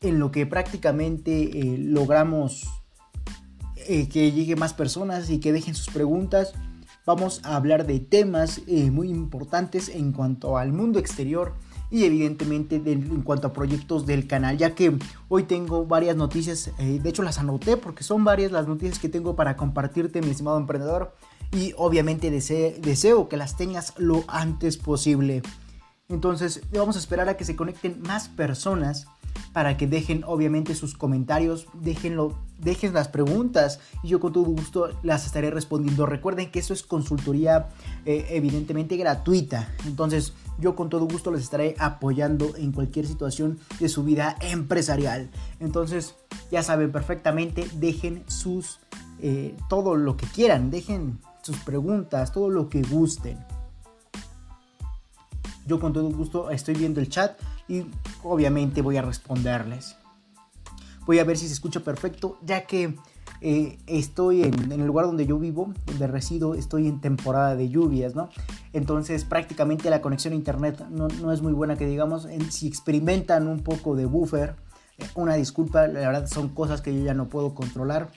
en lo que prácticamente eh, logramos eh, que llegue más personas y que dejen sus preguntas. Vamos a hablar de temas eh, muy importantes en cuanto al mundo exterior y evidentemente en cuanto a proyectos del canal, ya que hoy tengo varias noticias, de hecho las anoté porque son varias las noticias que tengo para compartirte, mi estimado emprendedor, y obviamente deseo que las tengas lo antes posible. Entonces vamos a esperar a que se conecten más personas para que dejen obviamente sus comentarios, dejen las preguntas y yo con todo gusto las estaré respondiendo. Recuerden que eso es consultoría eh, evidentemente gratuita, entonces yo con todo gusto les estaré apoyando en cualquier situación de su vida empresarial. Entonces ya saben perfectamente, dejen sus, eh, todo lo que quieran, dejen sus preguntas, todo lo que gusten. Yo con todo gusto estoy viendo el chat y obviamente voy a responderles. Voy a ver si se escucha perfecto, ya que eh, estoy en, el lugar donde yo vivo, donde resido, estoy en temporada de lluvias, ¿no? Entonces prácticamente la conexión a internet no, es muy buena que digamos. si experimentan un poco de buffer, eh, una disculpa, la verdad son cosas que yo ya no puedo controlar.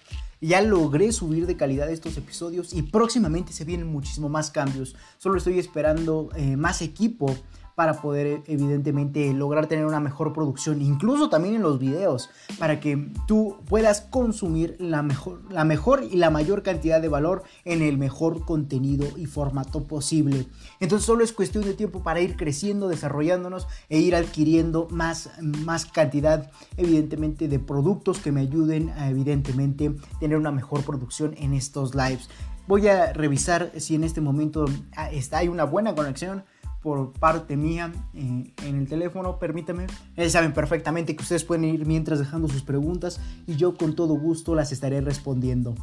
Ya logré subir de calidad estos episodios y próximamente se vienen muchísimo más cambios. Solo estoy esperando eh, más equipo para poder evidentemente lograr tener una mejor producción, incluso también en los videos, para que tú puedas consumir la mejor, la mejor y la mayor cantidad de valor en el mejor contenido y formato posible. Entonces solo es cuestión de tiempo para ir creciendo, desarrollándonos e ir adquiriendo más, más cantidad evidentemente de productos que me ayuden a evidentemente tener una mejor producción en estos lives. Voy a revisar si en este momento ah, hay una buena conexión por parte mía eh, en el teléfono, permítame. Ellos saben perfectamente que ustedes pueden ir mientras dejando sus preguntas y yo con todo gusto las estaré respondiendo.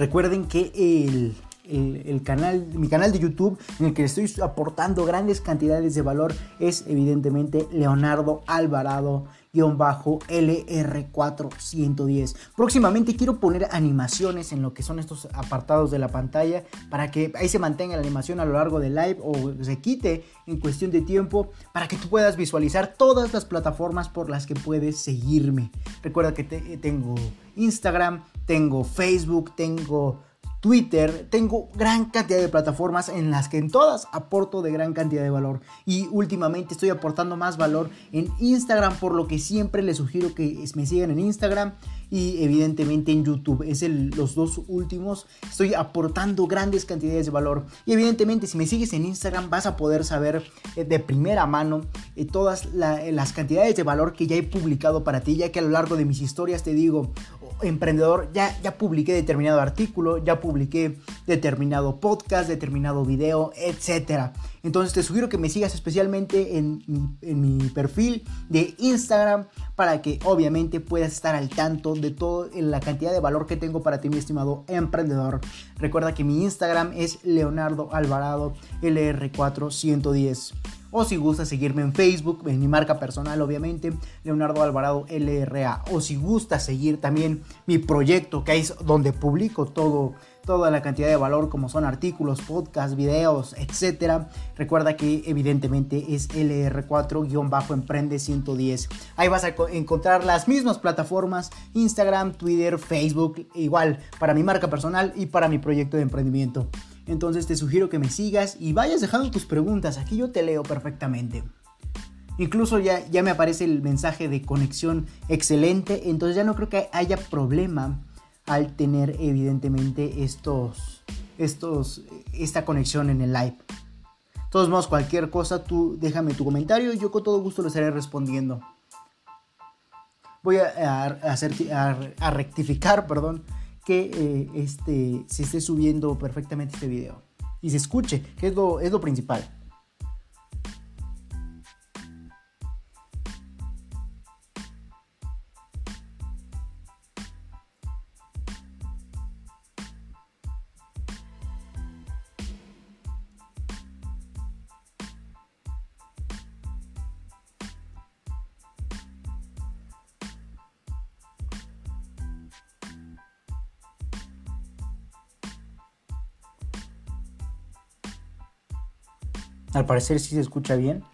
Recuerden que el, canal, mi canal de YouTube en el que estoy aportando grandes cantidades de valor es evidentemente Leonardo Alvarado. LR410. Próximamente quiero poner animaciones en lo que son estos apartados de la pantalla para que ahí se mantenga la animación a lo largo del live o se quite en cuestión de tiempo para que tú puedas visualizar todas las plataformas por las que puedes seguirme. Recuerda que tengo Instagram, tengo Facebook, tengo Twitter, tengo gran cantidad de plataformas en las que en todas aporto de gran cantidad de valor. Y últimamente estoy aportando más valor en Instagram, por lo que siempre les sugiero que me sigan en Instagram y evidentemente en YouTube. Es los dos últimos. Estoy aportando grandes cantidades de valor. Y evidentemente si me sigues en Instagram vas a poder saber eh, de primera mano eh, todas las cantidades de valor que ya he publicado para ti, ya que a lo largo de mis historias te digo, emprendedor, ya, ya publiqué determinado artículo, ya publiqué determinado podcast, determinado video, etc. Entonces te sugiero que me sigas especialmente en mi, perfil de Instagram para que obviamente puedas estar al tanto de toda la cantidad de valor que tengo para ti, mi estimado emprendedor. Recuerda que mi Instagram es Leonardo Alvarado LR4110. O si gusta seguirme en Facebook, en mi marca personal, obviamente, Leonardo Alvarado LRA. O si gusta seguir también mi proyecto, que es donde publico todo, toda la cantidad de valor, como son artículos, podcasts, videos, etc. Recuerda que evidentemente es LR4-Emprende 110. Ahí vas a encontrar las mismas plataformas, Instagram, Twitter, Facebook, igual para mi marca personal y para mi proyecto de emprendimiento. Entonces te sugiero que me sigas y vayas dejando tus preguntas. Aquí yo te leo perfectamente. Incluso ya, ya me aparece el mensaje de conexión excelente. Entonces ya no creo que haya problema al tener evidentemente estos, estos, esta conexión en el live. De todos modos, cualquier cosa, tú déjame tu comentario yo con todo gusto lo estaré respondiendo. Voy a, a rectificar, perdón, que eh, este, se esté subiendo perfectamente este video y se escuche, que es lo, es lo principal. Al parecer sí se escucha bien.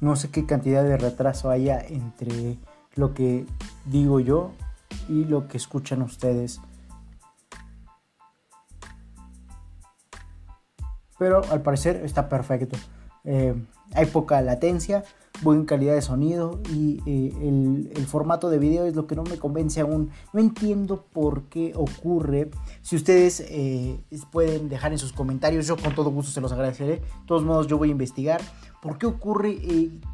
No sé qué cantidad de retraso haya entre lo que digo yo y lo que escuchan ustedes. Pero al parecer está perfecto. Eh, hay poca latencia, buena calidad de sonido y eh, el, formato de video es lo que no me convence aún. No entiendo por qué ocurre. Si ustedes eh, pueden dejar en sus comentarios, yo con todo gusto se los agradeceré. De todos modos, yo voy a investigar por qué ocurre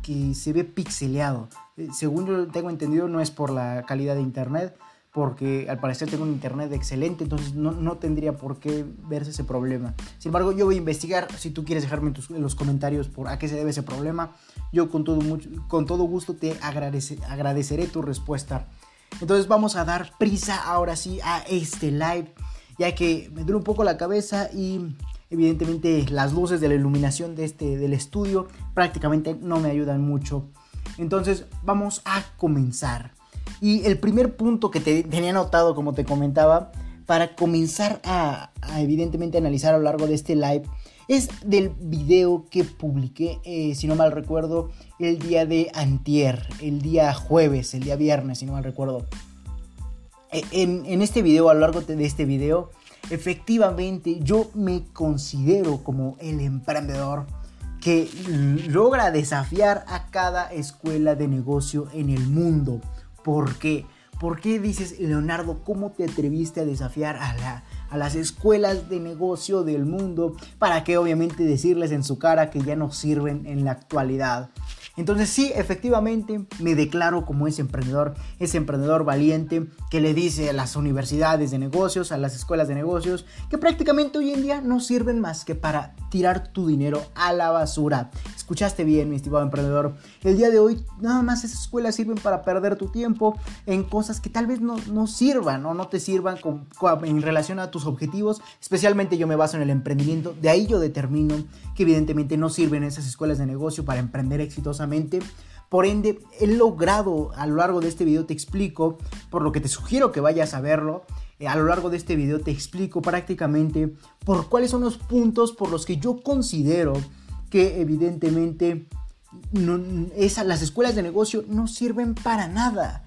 que se ve pixeleado. según yo tengo entendido, no es por la calidad de internet, porque al parecer tengo un internet excelente, entonces no, tendría por qué verse ese problema. Sin embargo, yo voy a investigar, si tú quieres dejarme en, los comentarios por a qué se debe ese problema, yo con todo, con todo gusto te agradeceré tu respuesta. Entonces vamos a dar prisa ahora sí a este live, ya que me duele un poco la cabeza y evidentemente las luces de la iluminación de este, del estudio prácticamente no me ayudan mucho. Entonces vamos a comenzar. Y el primer punto que te tenía anotado, como te comentaba, para comenzar a, evidentemente analizar a lo largo de este live, es del video que publiqué, eh, si no mal recuerdo, el día de antier, el día jueves, el día viernes, si no mal recuerdo. E, en, en este video, a lo largo de este video, efectivamente yo me considero como el emprendedor que logra desafiar a cada escuela de negocio en el mundo. ¿Por qué? ¿Por qué dices, Leonardo, cómo te atreviste a desafiar a, las escuelas de negocio del mundo para que obviamente decirles en su cara que ya no sirven en la actualidad? Entonces sí, efectivamente me declaro como ese emprendedor, ese emprendedor valiente que le dice a las universidades de negocios, a las escuelas de negocios, que prácticamente hoy en día no sirven más que para tirar tu dinero a la basura. Escuchaste bien, mi estimado emprendedor. El día de hoy nada más esas escuelas sirven para perder tu tiempo en cosas que tal vez no, no sirvan o no te sirvan en relación a tus objetivos. Especialmente yo me baso en el emprendimiento. De ahí yo determino que evidentemente no sirven esas escuelas de negocio para emprender exitosamente por ende, he logrado a lo largo de este video te explico, por lo que te sugiero que vayas a verlo. Eh, a lo largo de este video te explico prácticamente por cuáles son los puntos por los que yo considero que evidentemente las escuelas de negocio no sirven para nada.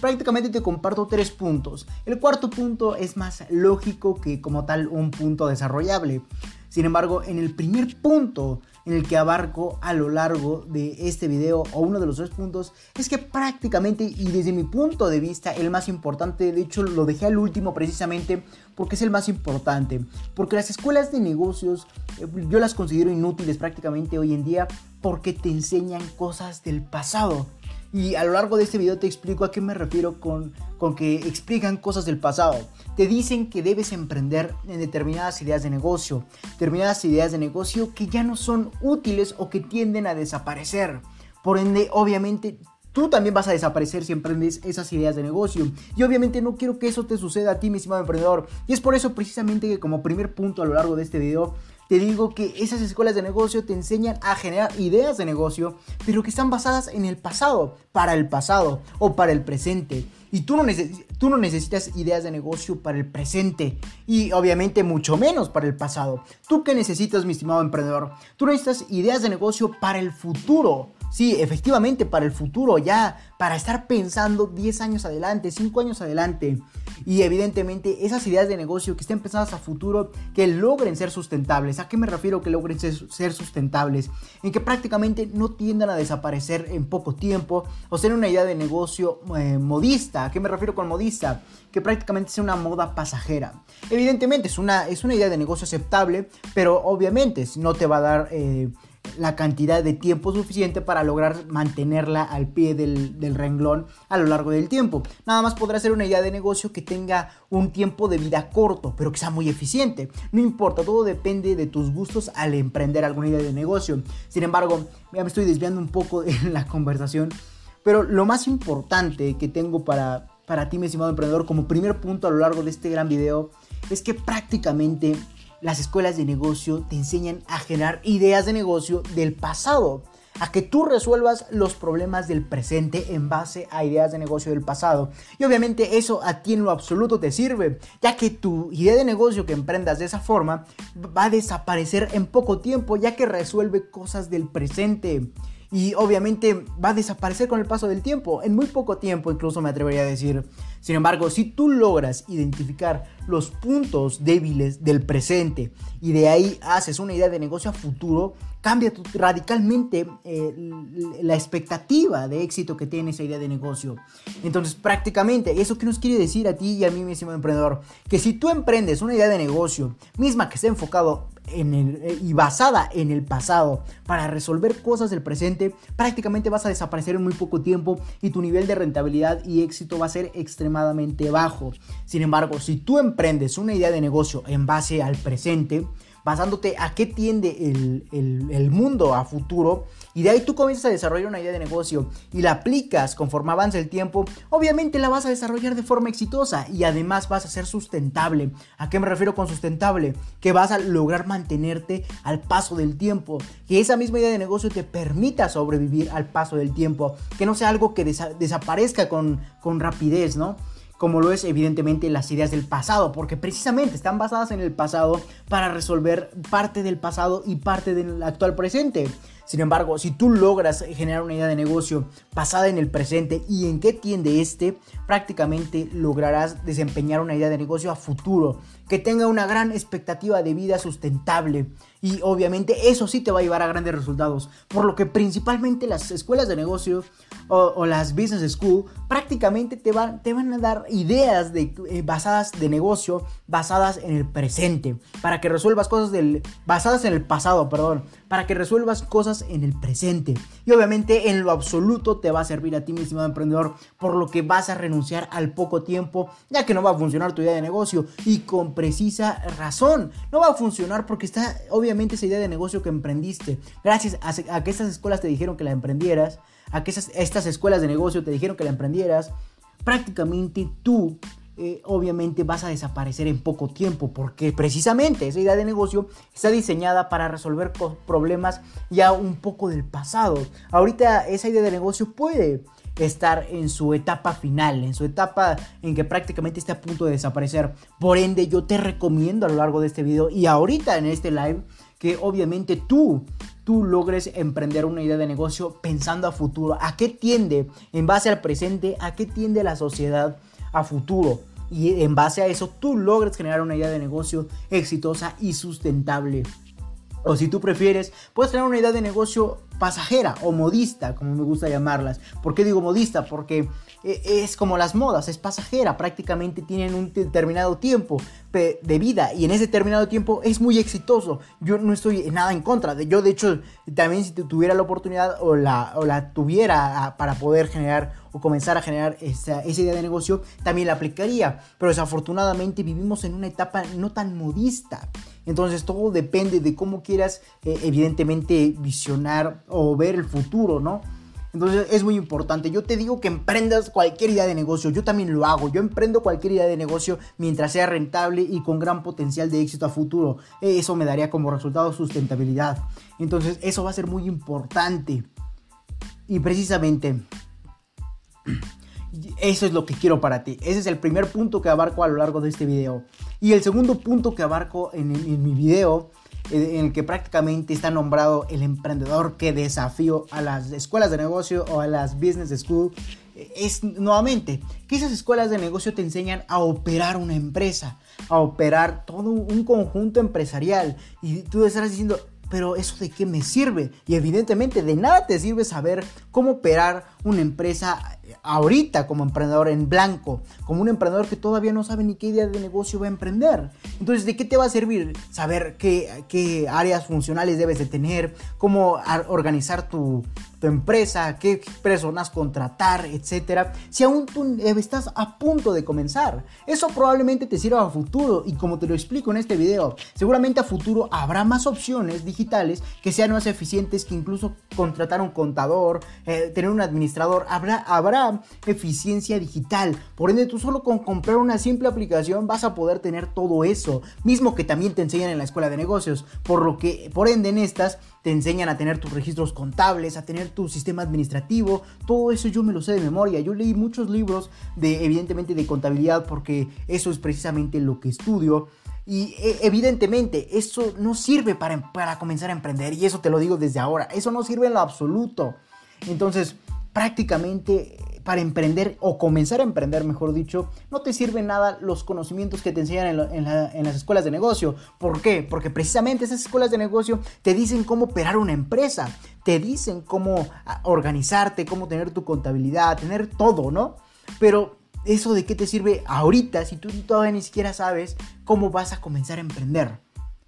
Prácticamente te comparto tres puntos. El cuarto punto es más lógico que como tal un punto desarrollable. Sin embargo, en el primer punto en el que abarco a lo largo de este video o uno de los tres puntos es que prácticamente y desde mi punto de vista el más importante, de hecho lo dejé al último precisamente porque es el más importante, porque las escuelas de negocios eh, yo las considero inútiles prácticamente hoy en día porque te enseñan cosas del pasado. Y a lo largo de este video te explico a qué me refiero con, con que explican cosas del pasado. Te dicen que debes emprender en determinadas ideas de negocio, determinadas ideas de negocio que ya no son útiles o que tienden a desaparecer. Por ende, obviamente, tú también vas a desaparecer si emprendes esas ideas de negocio. Y obviamente no quiero que eso te suceda a ti, mi estimado emprendedor. Y es por eso precisamente que como primer punto a lo largo de este video te digo que esas escuelas de negocio te enseñan a generar ideas de negocio, pero que están basadas en el pasado, para el pasado o para el presente. Y tú no, necesitas ideas de negocio para el presente y obviamente mucho menos para el pasado. ¿Tú qué necesitas, mi estimado emprendedor? Tú necesitas ideas de negocio para el futuro. Sí, efectivamente, para el futuro, ya, para estar pensando 10 años adelante, 5 años adelante. Y evidentemente esas ideas de negocio que estén pensadas a futuro, que logren ser sustentables. ¿A qué me refiero que logren ser, sustentables? En que prácticamente no tiendan a desaparecer en poco tiempo o ser una idea de negocio eh, modista. ¿A qué me refiero con modista? Que prácticamente sea una moda pasajera. Evidentemente es una, es una idea de negocio aceptable, pero obviamente no te va a dar... Eh, la cantidad de tiempo suficiente para lograr mantenerla al pie del, renglón a lo largo del tiempo. Nada más podrá ser una idea de negocio que tenga un tiempo de vida corto, pero que sea muy eficiente. No importa, todo depende de tus gustos al emprender alguna idea de negocio. Sin embargo, ya me estoy desviando un poco en la conversación, pero lo más importante que tengo para, para ti, mi estimado emprendedor, como primer punto a lo largo de este gran video, es que prácticamente las escuelas de negocio te enseñan a generar ideas de negocio del pasado a que tú resuelvas los problemas del presente en base a ideas de negocio del pasado. Y obviamente eso a ti en lo absoluto te sirve, ya que tu idea de negocio que emprendas de esa forma va a desaparecer en poco tiempo, ya que resuelve cosas del presente y obviamente va a desaparecer con el paso del tiempo, en muy poco tiempo incluso me atrevería a decir. Sin embargo, si tú logras identificar los puntos débiles del presente y de ahí haces una idea de negocio a futuro, cambia radicalmente eh, la expectativa de éxito que tiene esa idea de negocio. Entonces, prácticamente, ¿eso qué nos quiere decir a ti y a mí, mismo emprendedor? Que si tú emprendes una idea de negocio misma que esté enfocado eh, y basada en el pasado para resolver cosas del presente, prácticamente vas a desaparecer en muy poco tiempo y tu nivel de rentabilidad y éxito va a ser extremadamente bajo. Sin embargo, si tú emprendes una idea de negocio en base al presente, basándote a qué tiende el, mundo a futuro y de ahí tú comienzas a desarrollar una idea de negocio y la aplicas conforme avanza el tiempo, obviamente la vas a desarrollar de forma exitosa y además vas a ser sustentable. ¿A qué me refiero con sustentable? Que vas a lograr mantenerte al paso del tiempo, que esa misma idea de negocio te permita sobrevivir al paso del tiempo, que no sea algo que desaparezca con, con rapidez, ¿no? como lo es evidentemente las ideas del pasado, porque precisamente están basadas en el pasado para resolver parte del pasado y parte del actual presente. Sin embargo, si tú logras generar una idea de negocio basada en el presente y en qué tiende este, prácticamente lograrás desempeñar una idea de negocio a futuro que tenga una gran expectativa de vida sustentable y obviamente eso sí te va a llevar a grandes resultados. Por lo que principalmente las escuelas de negocio o, las business school prácticamente te van, te van a dar ideas de, eh, basadas de negocio basadas en el presente para que resuelvas cosas del basadas en el pasado, perdón, para que resuelvas cosas en el presente. Y obviamente en lo absoluto te va a servir a ti, mi estimado emprendedor, por lo que vas a renunciar al poco tiempo, ya que no va a funcionar tu idea de negocio y precisa razón. No va a funcionar porque está obviamente esa idea de negocio que emprendiste. Gracias a, que estas escuelas te dijeron que la emprendieras, a que estas escuelas de negocio te dijeron que la emprendieras, prácticamente tú eh, obviamente vas a desaparecer en poco tiempo porque precisamente esa idea de negocio está diseñada para resolver problemas ya un poco del pasado. Ahorita esa idea de negocio puede estar en su etapa final, en su etapa en que prácticamente está a punto de desaparecer. Por ende, yo te recomiendo a lo largo de este video y ahorita en este live que obviamente tú tú logres emprender una idea de negocio pensando a futuro, a qué tiende en base al presente, a qué tiende la sociedad a futuro y en base a eso tú logres generar una idea de negocio exitosa y sustentable. O si tú prefieres, puedes tener una idea de negocio pasajera o modista, como me gusta llamarlas. ¿Por qué digo modista? Porque eh, es como las modas, es pasajera, prácticamente tienen un determinado tiempo de vida y en ese determinado tiempo es muy exitoso. Yo no estoy nada en contra yo, de hecho, también si tuviera la oportunidad o la, tuviera ah, para poder generar o comenzar a generar esa, idea de negocio, también la aplicaría. Pero desafortunadamente vivimos en una etapa no tan modista. Entonces todo depende de cómo quieras, eh, evidentemente, visionar o ver el futuro, ¿no? Entonces es muy importante. Yo te digo que emprendas cualquier idea de negocio. Yo también lo hago. Yo emprendo cualquier idea de negocio mientras sea rentable y con gran potencial de éxito a futuro. Eso me daría como resultado sustentabilidad. Entonces eso va a ser muy importante. Y precisamente eso es lo que quiero para ti. Ese es el primer punto que abarco a lo largo de este video. Y el segundo punto que abarco en, mi video en el que prácticamente está nombrado el emprendedor que desafío a las escuelas de negocio o a las business school es nuevamente que esas escuelas de negocio te enseñan a operar una empresa, a operar todo un conjunto empresarial y tú estarás diciendo, pero eso de qué me sirve? Y evidentemente de nada te sirve saber cómo operar una empresa ahorita como emprendedor en blanco, como un emprendedor que todavía no sabe ni qué idea de negocio va a emprender. Entonces, ¿de qué te va a servir saber qué, qué áreas funcionales debes de tener, cómo organizar tu tu empresa, qué personas contratar, etcétera, si aún tú estás a punto de comenzar. Eso probablemente te sirva a futuro y como te lo explico en este video, seguramente a futuro habrá más opciones digitales que sean más eficientes que incluso contratar un contador, eh, tener un administrador, habrá, habrá eficiencia digital. Por ende, tú solo con comprar una simple aplicación vas a poder tener todo eso, mismo que también te enseñan en la escuela de negocios, por lo que por ende en estas te enseñan a tener tus registros contables, a tener tu sistema administrativo, todo eso yo me lo sé de memoria. Yo leí muchos libros de evidentemente de contabilidad porque eso es precisamente lo que estudio. Y e, evidentemente eso no sirve para, para comenzar a emprender y eso te lo digo desde ahora, eso no sirve en lo absoluto. Entonces, prácticamente para emprender o comenzar a emprender, mejor dicho, no te sirven nada los conocimientos que te enseñan en, las escuelas de negocio. ¿Por qué? Porque precisamente esas escuelas de negocio te dicen cómo operar una empresa, te dicen cómo ah, organizarte, cómo tener tu contabilidad, tener todo, ¿no? Pero eso de qué te sirve ahorita si tú todavía ni siquiera sabes cómo vas a comenzar a emprender.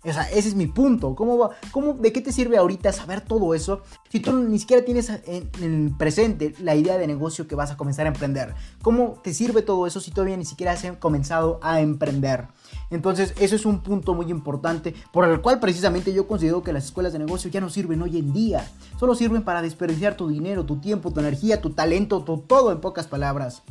O ese es mi punto. ¿Cómo, cómo, ¿De qué te sirve ahorita saber todo eso si tú ni siquiera tienes en, presente la idea de negocio que vas a comenzar a emprender? ¿Cómo te sirve todo eso si todavía ni siquiera has comenzado a emprender? Entonces, eso es un punto muy importante por el cual precisamente yo considero que las escuelas de negocio ya no sirven hoy en día. Solo sirven para desperdiciar tu dinero, tu tiempo, tu energía, tu talento, tu, todo en pocas palabras.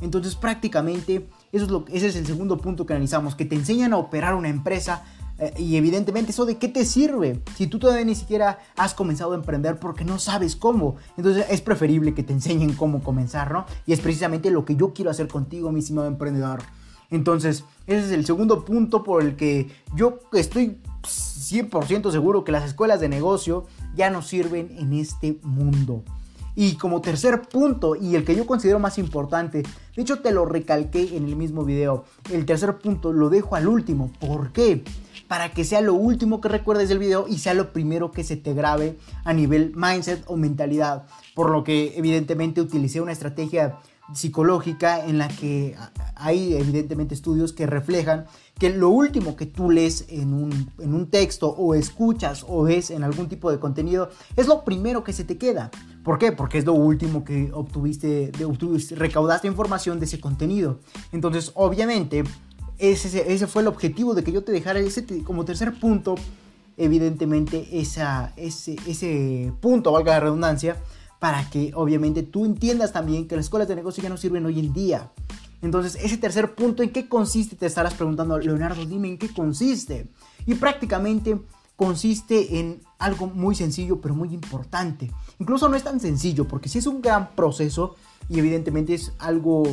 Entonces, prácticamente, eso es lo, ese es el segundo punto que analizamos, que te enseñan a operar una empresa eh, y evidentemente eso de qué te sirve si tú todavía ni siquiera has comenzado a emprender porque no sabes cómo. Entonces es preferible que te enseñen cómo comenzar, ¿no? Y es precisamente lo que yo quiero hacer contigo, mi estimado emprendedor. Entonces, ese es el segundo punto por el que yo estoy 100% seguro que las escuelas de negocio ya no sirven en este mundo. Y como tercer punto, y el que yo considero más importante, de hecho te lo recalqué en el mismo video, el tercer punto lo dejo al último. ¿Por qué? Para que sea lo último que recuerdes del video y sea lo primero que se te grabe a nivel mindset o mentalidad. Por lo que evidentemente utilicé una estrategia psicológica en la que hay evidentemente estudios que reflejan que lo último que tú lees en un, texto o escuchas o ves en algún tipo de contenido es lo primero que se te queda. ¿Por qué? Porque es lo último que obtuviste, de, obtuviste recaudaste información de ese contenido. Entonces, obviamente, ese, ese fue el objetivo de que yo te dejara ese como tercer punto, evidentemente, esa, ese, ese punto, valga la redundancia, para que obviamente tú entiendas también que las escuelas de negocio ya no sirven hoy en día. Entonces, ese tercer punto, ¿en qué consiste? Te estarás preguntando, Leonardo, dime en qué consiste. Y prácticamente consiste en algo muy sencillo, pero muy importante. Incluso no es tan sencillo, porque sí es un gran proceso y evidentemente es algo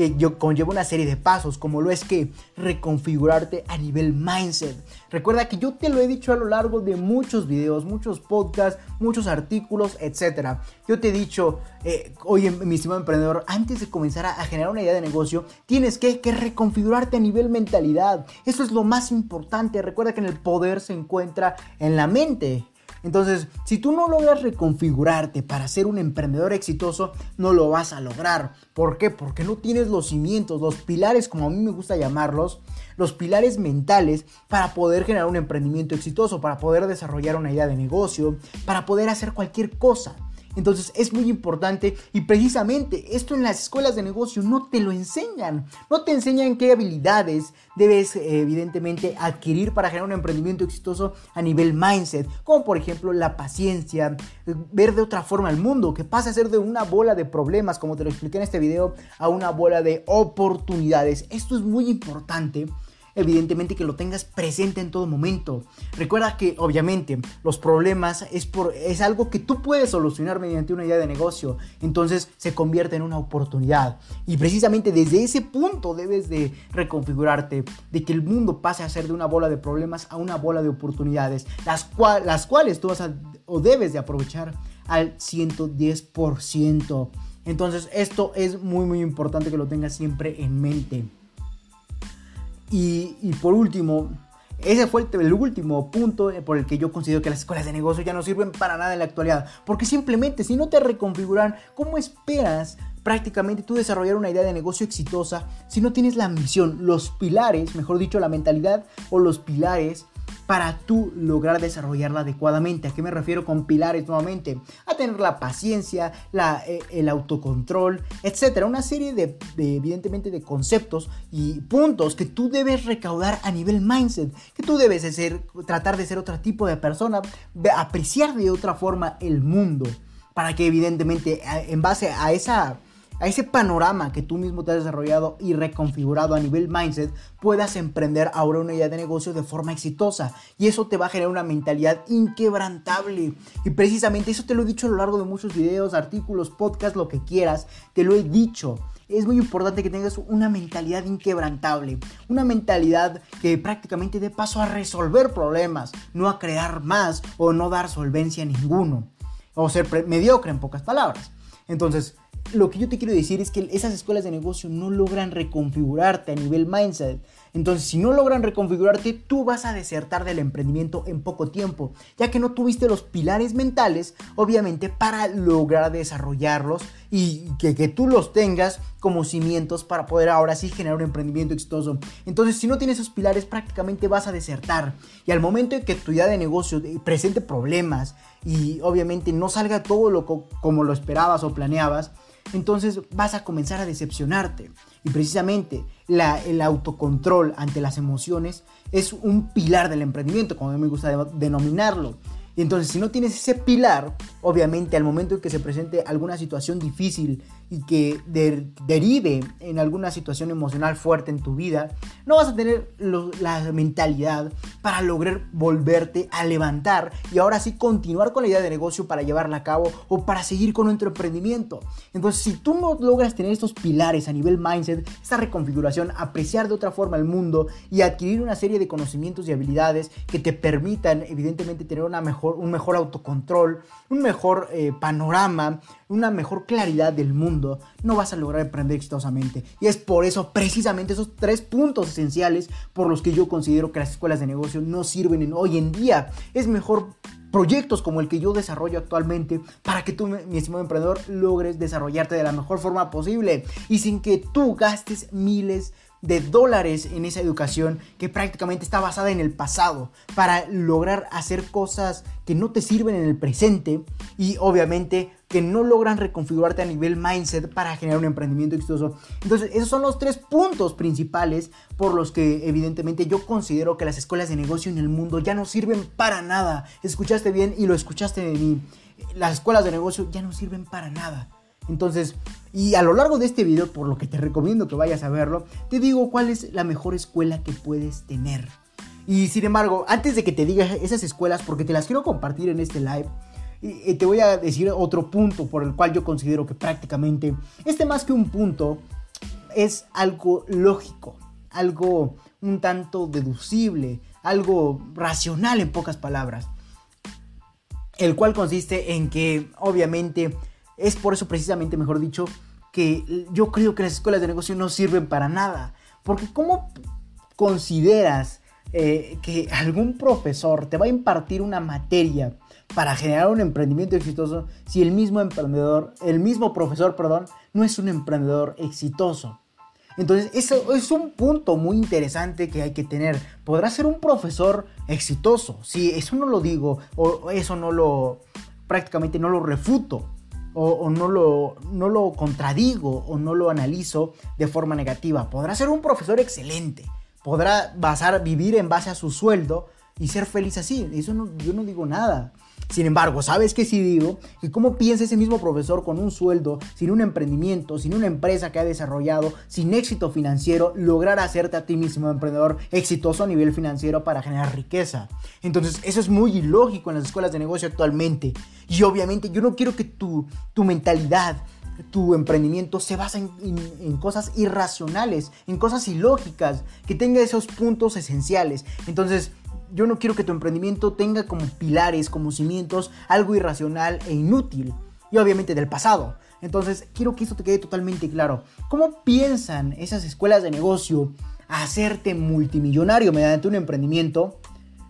que yo conlleva una serie de pasos, como lo es que reconfigurarte a nivel mindset. Recuerda que yo te lo he dicho a lo largo de muchos videos, muchos podcasts, muchos artículos, etc. Yo te he dicho, eh, oye, mi estimado emprendedor, antes de comenzar a, generar una idea de negocio, tienes que, que reconfigurarte a nivel mentalidad. Eso es lo más importante. Recuerda que en el poder se encuentra en la mente. Entonces, si tú no logras reconfigurarte para ser un emprendedor exitoso, no lo vas a lograr. ¿Por qué? Porque no tienes los cimientos, los pilares, como a mí me gusta llamarlos, los pilares mentales para poder generar un emprendimiento exitoso, para poder desarrollar una idea de negocio, para poder hacer cualquier cosa. Entonces es muy importante y precisamente esto en las escuelas de negocio no te lo enseñan. No te enseñan qué habilidades debes eh, evidentemente adquirir para generar un emprendimiento exitoso a nivel mindset. Como por ejemplo la paciencia, ver de otra forma el mundo, que pasa a ser de una bola de problemas, como te lo expliqué en este video, a una bola de oportunidades. Esto es muy importante evidentemente que lo tengas presente en todo momento. Recuerda que obviamente los problemas es, por, es algo que tú puedes solucionar mediante una idea de negocio, entonces se convierte en una oportunidad. Y precisamente desde ese punto debes de reconfigurarte, de que el mundo pase a ser de una bola de problemas a una bola de oportunidades, las, cuales tú vas o debes de aprovechar al 110%. Entonces esto es muy muy importante que lo tengas siempre en mente. Y, por último, ese fue el, último punto por el que yo considero que las escuelas de negocio ya no sirven para nada en la actualidad. Porque simplemente si no te reconfiguran, ¿cómo esperas prácticamente tú desarrollar una idea de negocio exitosa si no tienes la misión, los pilares, mejor dicho, la mentalidad o los pilares para tú lograr desarrollarla adecuadamente. ¿A qué me refiero con pilares nuevamente? A tener la paciencia, eh, el autocontrol, etcétera. Una serie de, evidentemente, de conceptos y puntos que tú debes recaudar a nivel mindset, que tú debes de ser, tratar de ser otro tipo de persona, de apreciar de otra forma el mundo, para que evidentemente en base a esa a ese panorama que tú mismo te has desarrollado y reconfigurado a nivel mindset, puedas emprender ahora una idea de negocio de forma exitosa. Y eso te va a generar una mentalidad inquebrantable. Y precisamente eso te lo he dicho a lo largo de muchos videos, artículos, podcasts, lo que quieras. Te lo he dicho es muy importante que tengas una mentalidad inquebrantable, una mentalidad que prácticamente dé paso a resolver problemas, no a crear más o no dar solvencia a ninguno, o ser mediocre en pocas palabras. Entonces, lo que yo te quiero decir es que esas escuelas de negocio no logran reconfigurarte a nivel mindset. Entonces, si no logran reconfigurarte, tú vas a desertar del emprendimiento en poco tiempo, ya que no tuviste los pilares mentales, obviamente, para lograr desarrollarlos y que, que tú los tengas como cimientos para poder ahora sí generar un emprendimiento exitoso. Entonces, si no tienes esos pilares, prácticamente vas a desertar. Y al momento en que tu idea de negocio presente problemas y obviamente no salga todo lo como lo esperabas o planeabas, entonces vas a comenzar a decepcionarte. Y precisamente el autocontrol ante las emociones es un pilar del emprendimiento, como a mí me gusta denominarlo. Y entonces si no tienes ese pilar, obviamente al momento en que se presente alguna situación difícil y que derive en alguna situación emocional fuerte en tu vida, no vas a tener la mentalidad para lograr volverte a levantar y ahora sí continuar con la idea de negocio para llevarla a cabo o para seguir con nuestro emprendimiento. Entonces, si tú no logras tener estos pilares a nivel mindset, esta reconfiguración, apreciar de otra forma el mundo y adquirir una serie de conocimientos y habilidades que te permitan, evidentemente, tener una mejor, un mejor autocontrol, un mejor eh, panorama, una mejor claridad del mundo, no vas a lograr emprender exitosamente. Y es por eso, precisamente, esos tres puntos esenciales por los que yo considero que las escuelas de negocio no sirven en, hoy en día. Es mejor proyectos como el que yo desarrollo actualmente para que tú, mi estimado emprendedor, logres desarrollarte de la mejor forma posible y sin que tú gastes miles de dólares en esa educación que prácticamente está basada en el pasado para lograr hacer cosas que no te sirven en el presente y obviamente que no logran reconfigurarte a nivel mindset para generar un emprendimiento exitoso. Entonces, esos son los tres puntos principales por los que evidentemente yo considero que las escuelas de negocio en el mundo ya no sirven para nada. Escuchaste bien y lo escuchaste de mí. Las escuelas de negocio ya no sirven para nada. Entonces, y a lo largo de este video, por lo que te recomiendo que vayas a verlo, te digo cuál es la mejor escuela que puedes tener. Y sin embargo, antes de que te diga esas escuelas, porque te las quiero compartir en este live, y te voy a decir otro punto por el cual yo considero que prácticamente este más que un punto es algo lógico, algo un tanto deducible, algo racional en pocas palabras, el cual consiste en que obviamente es por eso precisamente, mejor dicho, que yo creo que las escuelas de negocio no sirven para nada. Porque ¿cómo consideras eh, que algún profesor te va a impartir una materia para generar un emprendimiento exitoso si el mismo emprendedor, el mismo profesor, perdón, no es un emprendedor exitoso? Entonces, eso es un punto muy interesante que hay que tener. Podrá ser un profesor exitoso, sí, eso no lo digo, o eso no lo, prácticamente no lo refuto o, no, lo, no lo contradigo o no lo analizo de forma negativa. Podrá ser un profesor excelente, podrá basar, vivir en base a su sueldo y ser feliz así. Eso yo no digo nada. Sin embargo, ¿sabes qué sí digo? Que cómo piensa ese mismo profesor con un sueldo, sin un emprendimiento, sin una empresa que ha desarrollado, sin éxito financiero, lograr hacerte a ti mismo emprendedor exitoso a nivel financiero para generar riqueza. Entonces, eso es muy ilógico en las escuelas de negocio actualmente. Y obviamente yo no quiero que tu, tu mentalidad tu emprendimiento se basa en, en, cosas irracionales, en cosas ilógicas, que tenga esos puntos esenciales. Entonces, yo no quiero que tu emprendimiento tenga como pilares, como cimientos, algo irracional e inútil. Y obviamente del pasado. Entonces, quiero que esto te quede totalmente claro. ¿Cómo piensan esas escuelas de negocio hacerte multimillonario mediante un emprendimiento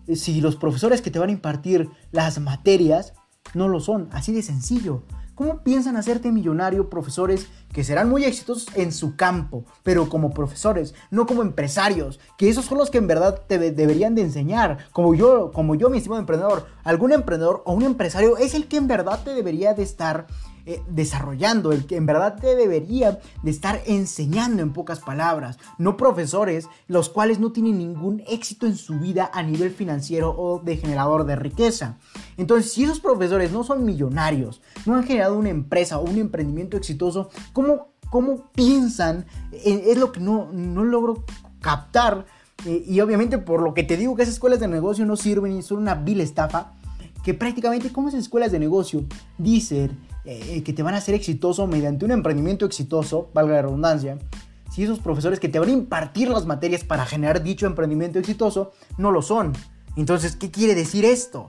eh, si los profesores que te van a impartir las materias no lo son? Así de sencillo. ¿Cómo piensan hacerte millonario profesores que serán muy exitosos en su campo, pero como profesores, no como empresarios? Que esos son los que en verdad te deberían de enseñar. Como yo, como yo, mi estimado emprendedor, algún emprendedor o un empresario es el que en verdad te debería de estar eh, desarrollando, el que en verdad te debería de estar enseñando en pocas palabras, no profesores los cuales no tienen ningún éxito en su vida a nivel financiero o de generador de riqueza. Entonces, si esos profesores no son millonarios, no han generado una empresa o un emprendimiento exitoso, ¿cómo, cómo piensan? Eh, es lo que no, no logro captar. Eh, y obviamente por lo que te digo que esas escuelas de negocio no sirven y son una vil estafa, que prácticamente como esas escuelas de negocio dicen eh, que te van a hacer exitoso mediante un emprendimiento exitoso, valga la redundancia, si esos profesores que te van a impartir las materias para generar dicho emprendimiento exitoso no lo son. Entonces, ¿qué quiere decir esto?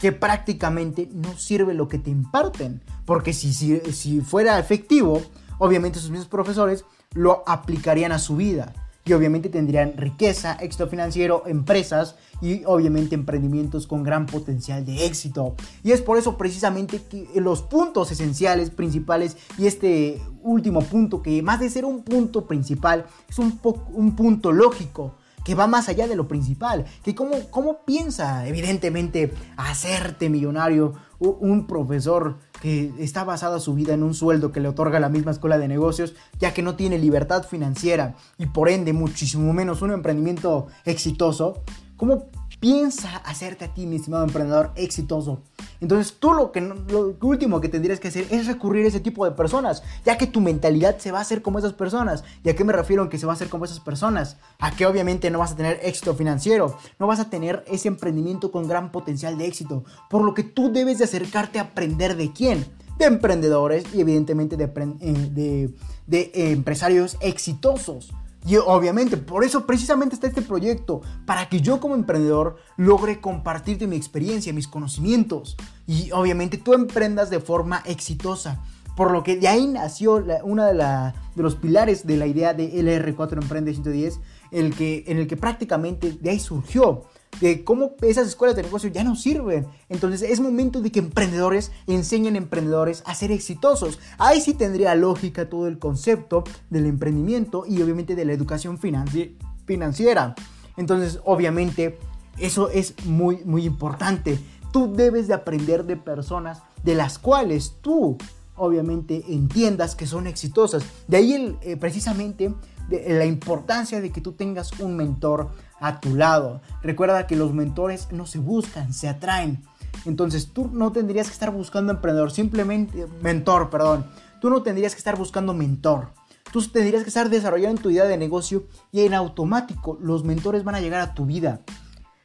Que prácticamente no sirve lo que te imparten. Porque si, si, si fuera efectivo, obviamente esos mismos profesores lo aplicarían a su vida y obviamente tendrían riqueza, éxito financiero, empresas y obviamente emprendimientos con gran potencial de éxito. Y es por eso precisamente que los puntos esenciales, principales y este último punto que más de ser un punto principal es un, un punto lógico que va más allá de lo principal, que cómo, cómo piensa evidentemente hacerte millonario un profesor que está basada su vida en un sueldo que le otorga la misma escuela de negocios, ya que no tiene libertad financiera y por ende muchísimo menos un emprendimiento exitoso, ¿cómo piensa hacerte a ti, mi estimado emprendedor exitoso? Entonces tú lo, que, lo último que tendrías que hacer es recurrir a ese tipo de personas, ya que tu mentalidad se va a hacer como esas personas. ¿Y a qué me refiero en que se va a hacer como esas personas? A que obviamente no vas a tener éxito financiero, no vas a tener ese emprendimiento con gran potencial de éxito, por lo que tú debes de acercarte a aprender de quién de emprendedores y evidentemente de, eh, de, eh, empresarios exitosos. Y obviamente, por eso precisamente está este proyecto, para que yo como emprendedor logre compartirte mi experiencia, mis conocimientos y obviamente tú emprendas de forma exitosa. Por lo que de ahí nació uno de, de, los pilares de la idea de LR4 Emprende 110, el que, en el que prácticamente de ahí surgió de cómo esas escuelas de negocio ya no sirven. Entonces es momento de que emprendedores enseñen a emprendedores a ser exitosos. Ahí sí tendría lógica todo el concepto del emprendimiento y obviamente de la educación financiera. Entonces obviamente eso es muy muy importante. Tú debes de aprender de personas de las cuales tú obviamente entiendas que son exitosas. De ahí eh, precisamente la importancia de que tú tengas un mentor a tu lado. Recuerda que los mentores no se buscan, se atraen. Entonces tú no tendrías que estar buscando emprendedor, simplemente mentor, perdón. Tú no tendrías que estar buscando mentor. Tú tendrías que estar desarrollando tu idea de negocio y en automático los mentores van a llegar a tu vida.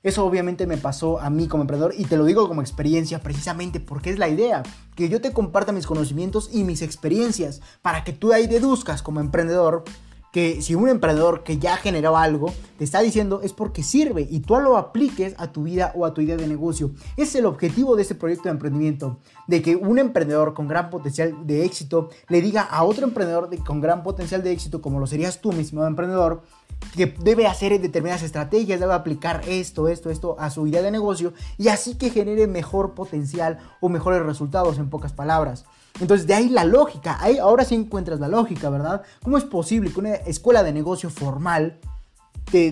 Eso obviamente me pasó a mí como emprendedor y te lo digo como experiencia precisamente porque es la idea, que yo te comparta mis conocimientos y mis experiencias para que tú ahí deduzcas como emprendedor que si un emprendedor que ya generó algo te está diciendo es porque sirve y tú lo apliques a tu vida o a tu idea de negocio. es el objetivo de este proyecto de emprendimiento, de que un emprendedor con gran potencial de éxito le diga a otro emprendedor con gran potencial de éxito, como lo serías tú, mi estimado emprendedor, que debe hacer determinadas estrategias, debe aplicar esto, esto, esto a su idea de negocio y así que genere mejor potencial o mejores resultados en pocas palabras. Entonces, de ahí la lógica. Ahí ahora sí encuentras la lógica, ¿verdad? ¿Cómo es posible que una escuela de negocio formal te,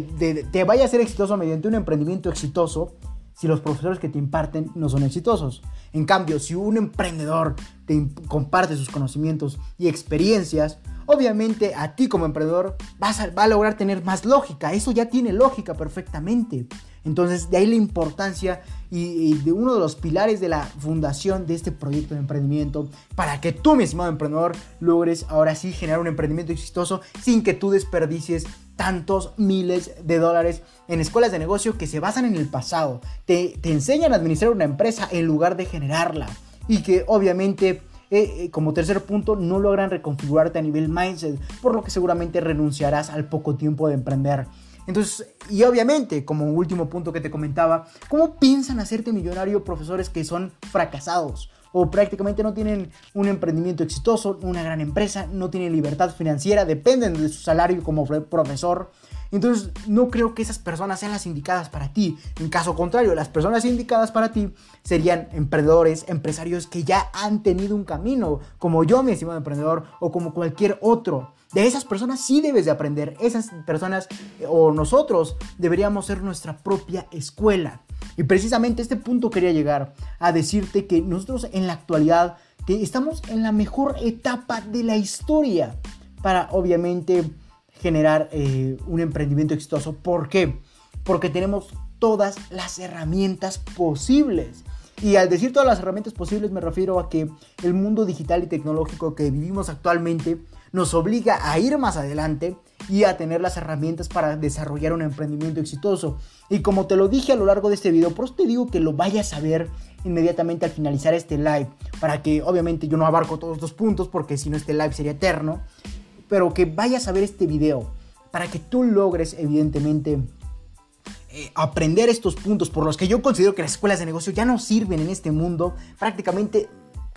te, vaya a ser exitoso mediante un emprendimiento exitoso si los profesores que te imparten no son exitosos? En cambio, si un emprendedor te comparte sus conocimientos y experiencias, obviamente a ti como emprendedor vas a, a lograr tener más lógica. Eso ya tiene lógica perfectamente. Entonces, de ahí la importancia y, de uno de los pilares de la fundación de este proyecto de emprendimiento para que tú, mi estimado emprendedor, logres ahora sí generar un emprendimiento exitoso sin que tú desperdicies tantos miles de dólares en escuelas de negocio que se basan en el pasado. Te, te enseñan a administrar una empresa en lugar de generarla. Y que obviamente eh, eh, como tercer punto, no logran reconfigurarte a nivel mindset, por lo que seguramente renunciarás al poco tiempo de emprender. Entonces, y obviamente, como último punto que te comentaba, ¿cómo piensan hacerte millonario profesores que son fracasados? o prácticamente no tienen un emprendimiento exitoso, una gran empresa, no tienen libertad financiera, dependen de su salario como profesor. Entonces no creo que esas personas sean las indicadas para ti. En caso contrario, las personas indicadas para ti serían emprendedores, empresarios que ya han tenido un camino, como yo, mi estimado emprendedor, o como cualquier otro. De esas personas sí debes de aprender. Esas personas eh, o nosotros deberíamos ser nuestra propia escuela. Y precisamente este punto quería llegar a decirte que nosotros en la actualidad que estamos en la mejor etapa de la historia para obviamente generar eh, un emprendimiento exitoso. ¿Por qué? Porque tenemos todas las herramientas posibles. Y al decir todas las herramientas posibles me refiero a que el mundo digital y tecnológico que vivimos actualmente nos obliga a ir más adelante y a tener las herramientas para desarrollar un emprendimiento exitoso. Y como te lo dije a lo largo de este video, por eso te digo que lo vayas a ver inmediatamente al finalizar este live, para que obviamente yo no abarco todos los puntos, porque si no este live sería eterno, pero que vayas a ver este video, para que tú logres evidentemente eh, aprender estos puntos por los que yo considero que las escuelas de negocio ya no sirven en este mundo, prácticamente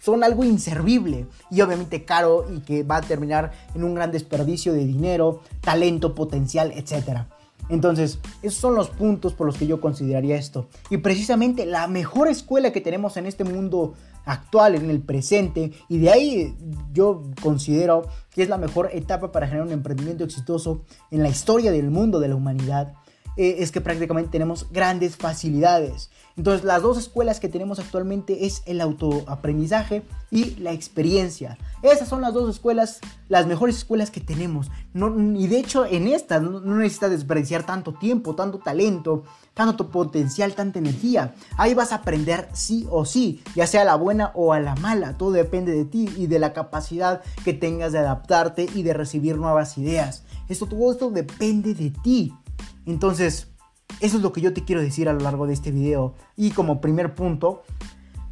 son algo inservible y obviamente caro y que va a terminar en un gran desperdicio de dinero, talento, potencial, etc. Entonces, esos son los puntos por los que yo consideraría esto. Y precisamente la mejor escuela que tenemos en este mundo actual, en el presente, y de ahí yo considero que es la mejor etapa para generar un emprendimiento exitoso en la historia del mundo, de la humanidad, eh, es que prácticamente tenemos grandes facilidades. Entonces las dos escuelas que tenemos actualmente es el autoaprendizaje y la experiencia. Esas son las dos escuelas, las mejores escuelas que tenemos. y de hecho en estas no, necesitas desperdiciar tanto tiempo, tanto talento, tanto potencial, tanta energía. Ahí vas a aprender sí o sí, ya sea a la buena o a la mala. Todo depende de ti y de la capacidad que tengas de adaptarte y de recibir nuevas ideas. Esto, todo esto depende de ti. Entonces, eso es lo que yo te quiero decir a lo largo de este video. Y como primer punto,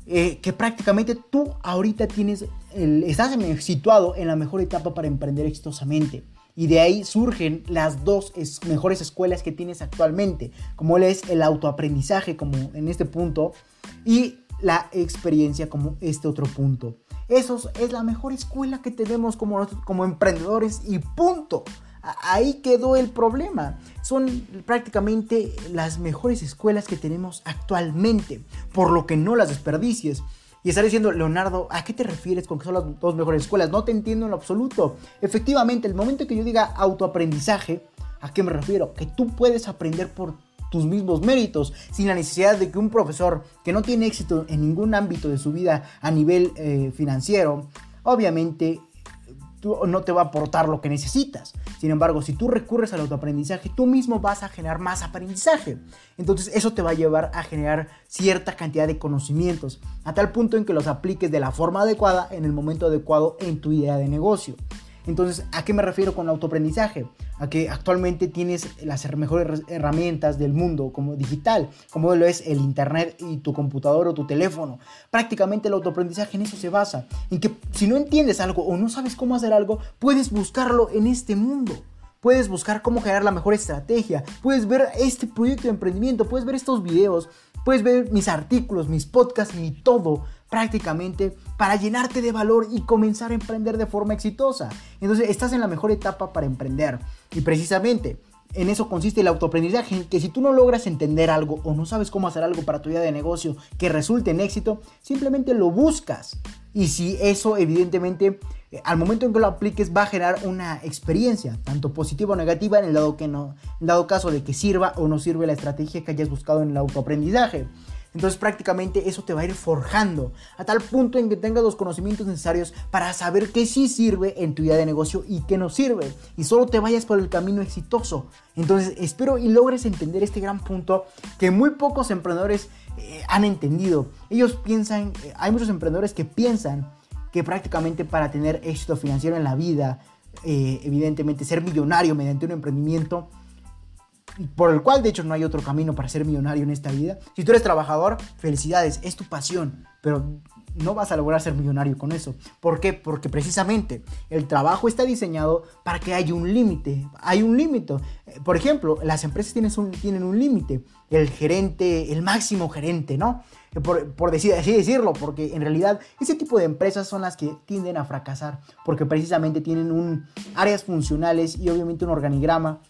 eh, que prácticamente tú ahorita tienes, estás situado en la mejor etapa para emprender exitosamente. Y de ahí surgen las dos mejores escuelas que tienes actualmente, como es el autoaprendizaje, como en este punto, y la experiencia como este otro punto. Eso es la mejor escuela que tenemos como, como emprendedores y punto. Ahí quedó el problema. Son prácticamente las mejores escuelas que tenemos actualmente, por lo que no las desperdicies. Y estar diciendo, Leonardo, ¿a qué te refieres con que son las dos mejores escuelas? No te entiendo en lo absoluto. Efectivamente, el momento que yo diga autoaprendizaje, ¿a qué me refiero? Que tú puedes aprender por tus mismos méritos, sin la necesidad de que un profesor que no tiene éxito en ningún ámbito de su vida a nivel eh, financiero, obviamente no te va a aportar lo que necesitas. Sin embargo, si tú recurres al autoaprendizaje, tú mismo vas a generar más aprendizaje. Entonces eso te va a llevar a generar cierta cantidad de conocimientos, a tal punto en que los apliques de la forma adecuada en el momento adecuado en tu idea de negocio. Entonces, ¿a qué me refiero con autoaprendizaje? A que actualmente tienes las mejores herramientas del mundo como digital, como lo es el internet y tu computador o tu teléfono. Prácticamente el autoaprendizaje en eso se basa, en que si no entiendes algo o no sabes cómo hacer algo, puedes buscarlo en este mundo. Puedes buscar cómo crear la mejor estrategia, puedes ver este proyecto de emprendimiento, puedes ver estos videos, puedes ver mis artículos, mis podcasts, mi todo prácticamente para llenarte de valor y comenzar a emprender de forma exitosa. Entonces estás en la mejor etapa para emprender. Y precisamente en eso consiste el autoaprendizaje, que si tú no logras entender algo o no sabes cómo hacer algo para tu idea de negocio que resulte en éxito, simplemente lo buscas. Y si eso evidentemente eh, al momento en que lo apliques va a generar una experiencia, tanto positiva o negativa, en el dado, que no, dado caso de que sirva o no sirve la estrategia que hayas buscado en el autoaprendizaje. Entonces prácticamente eso te va a ir forjando a tal punto en que tengas los conocimientos necesarios para saber qué sí sirve en tu idea de negocio y qué no sirve. Y solo te vayas por el camino exitoso. Entonces espero y logres entender este gran punto que muy pocos emprendedores eh, han entendido. Ellos piensan, eh, hay muchos emprendedores que piensan que prácticamente para tener éxito financiero en la vida, eh, evidentemente ser millonario mediante un emprendimiento, por el cual de hecho no hay otro camino para ser millonario en esta vida. Si tú eres trabajador, felicidades, es tu pasión, pero no vas a lograr ser millonario con eso. ¿Por qué? Porque precisamente el trabajo está diseñado para que haya un límite. Hay un límite. Por ejemplo, las empresas tienen un, tienen un límite. El gerente, el máximo gerente, ¿no? Por, por decir, así decirlo, porque en realidad ese tipo de empresas son las que tienden a fracasar, porque precisamente tienen un, áreas funcionales y obviamente un organigrama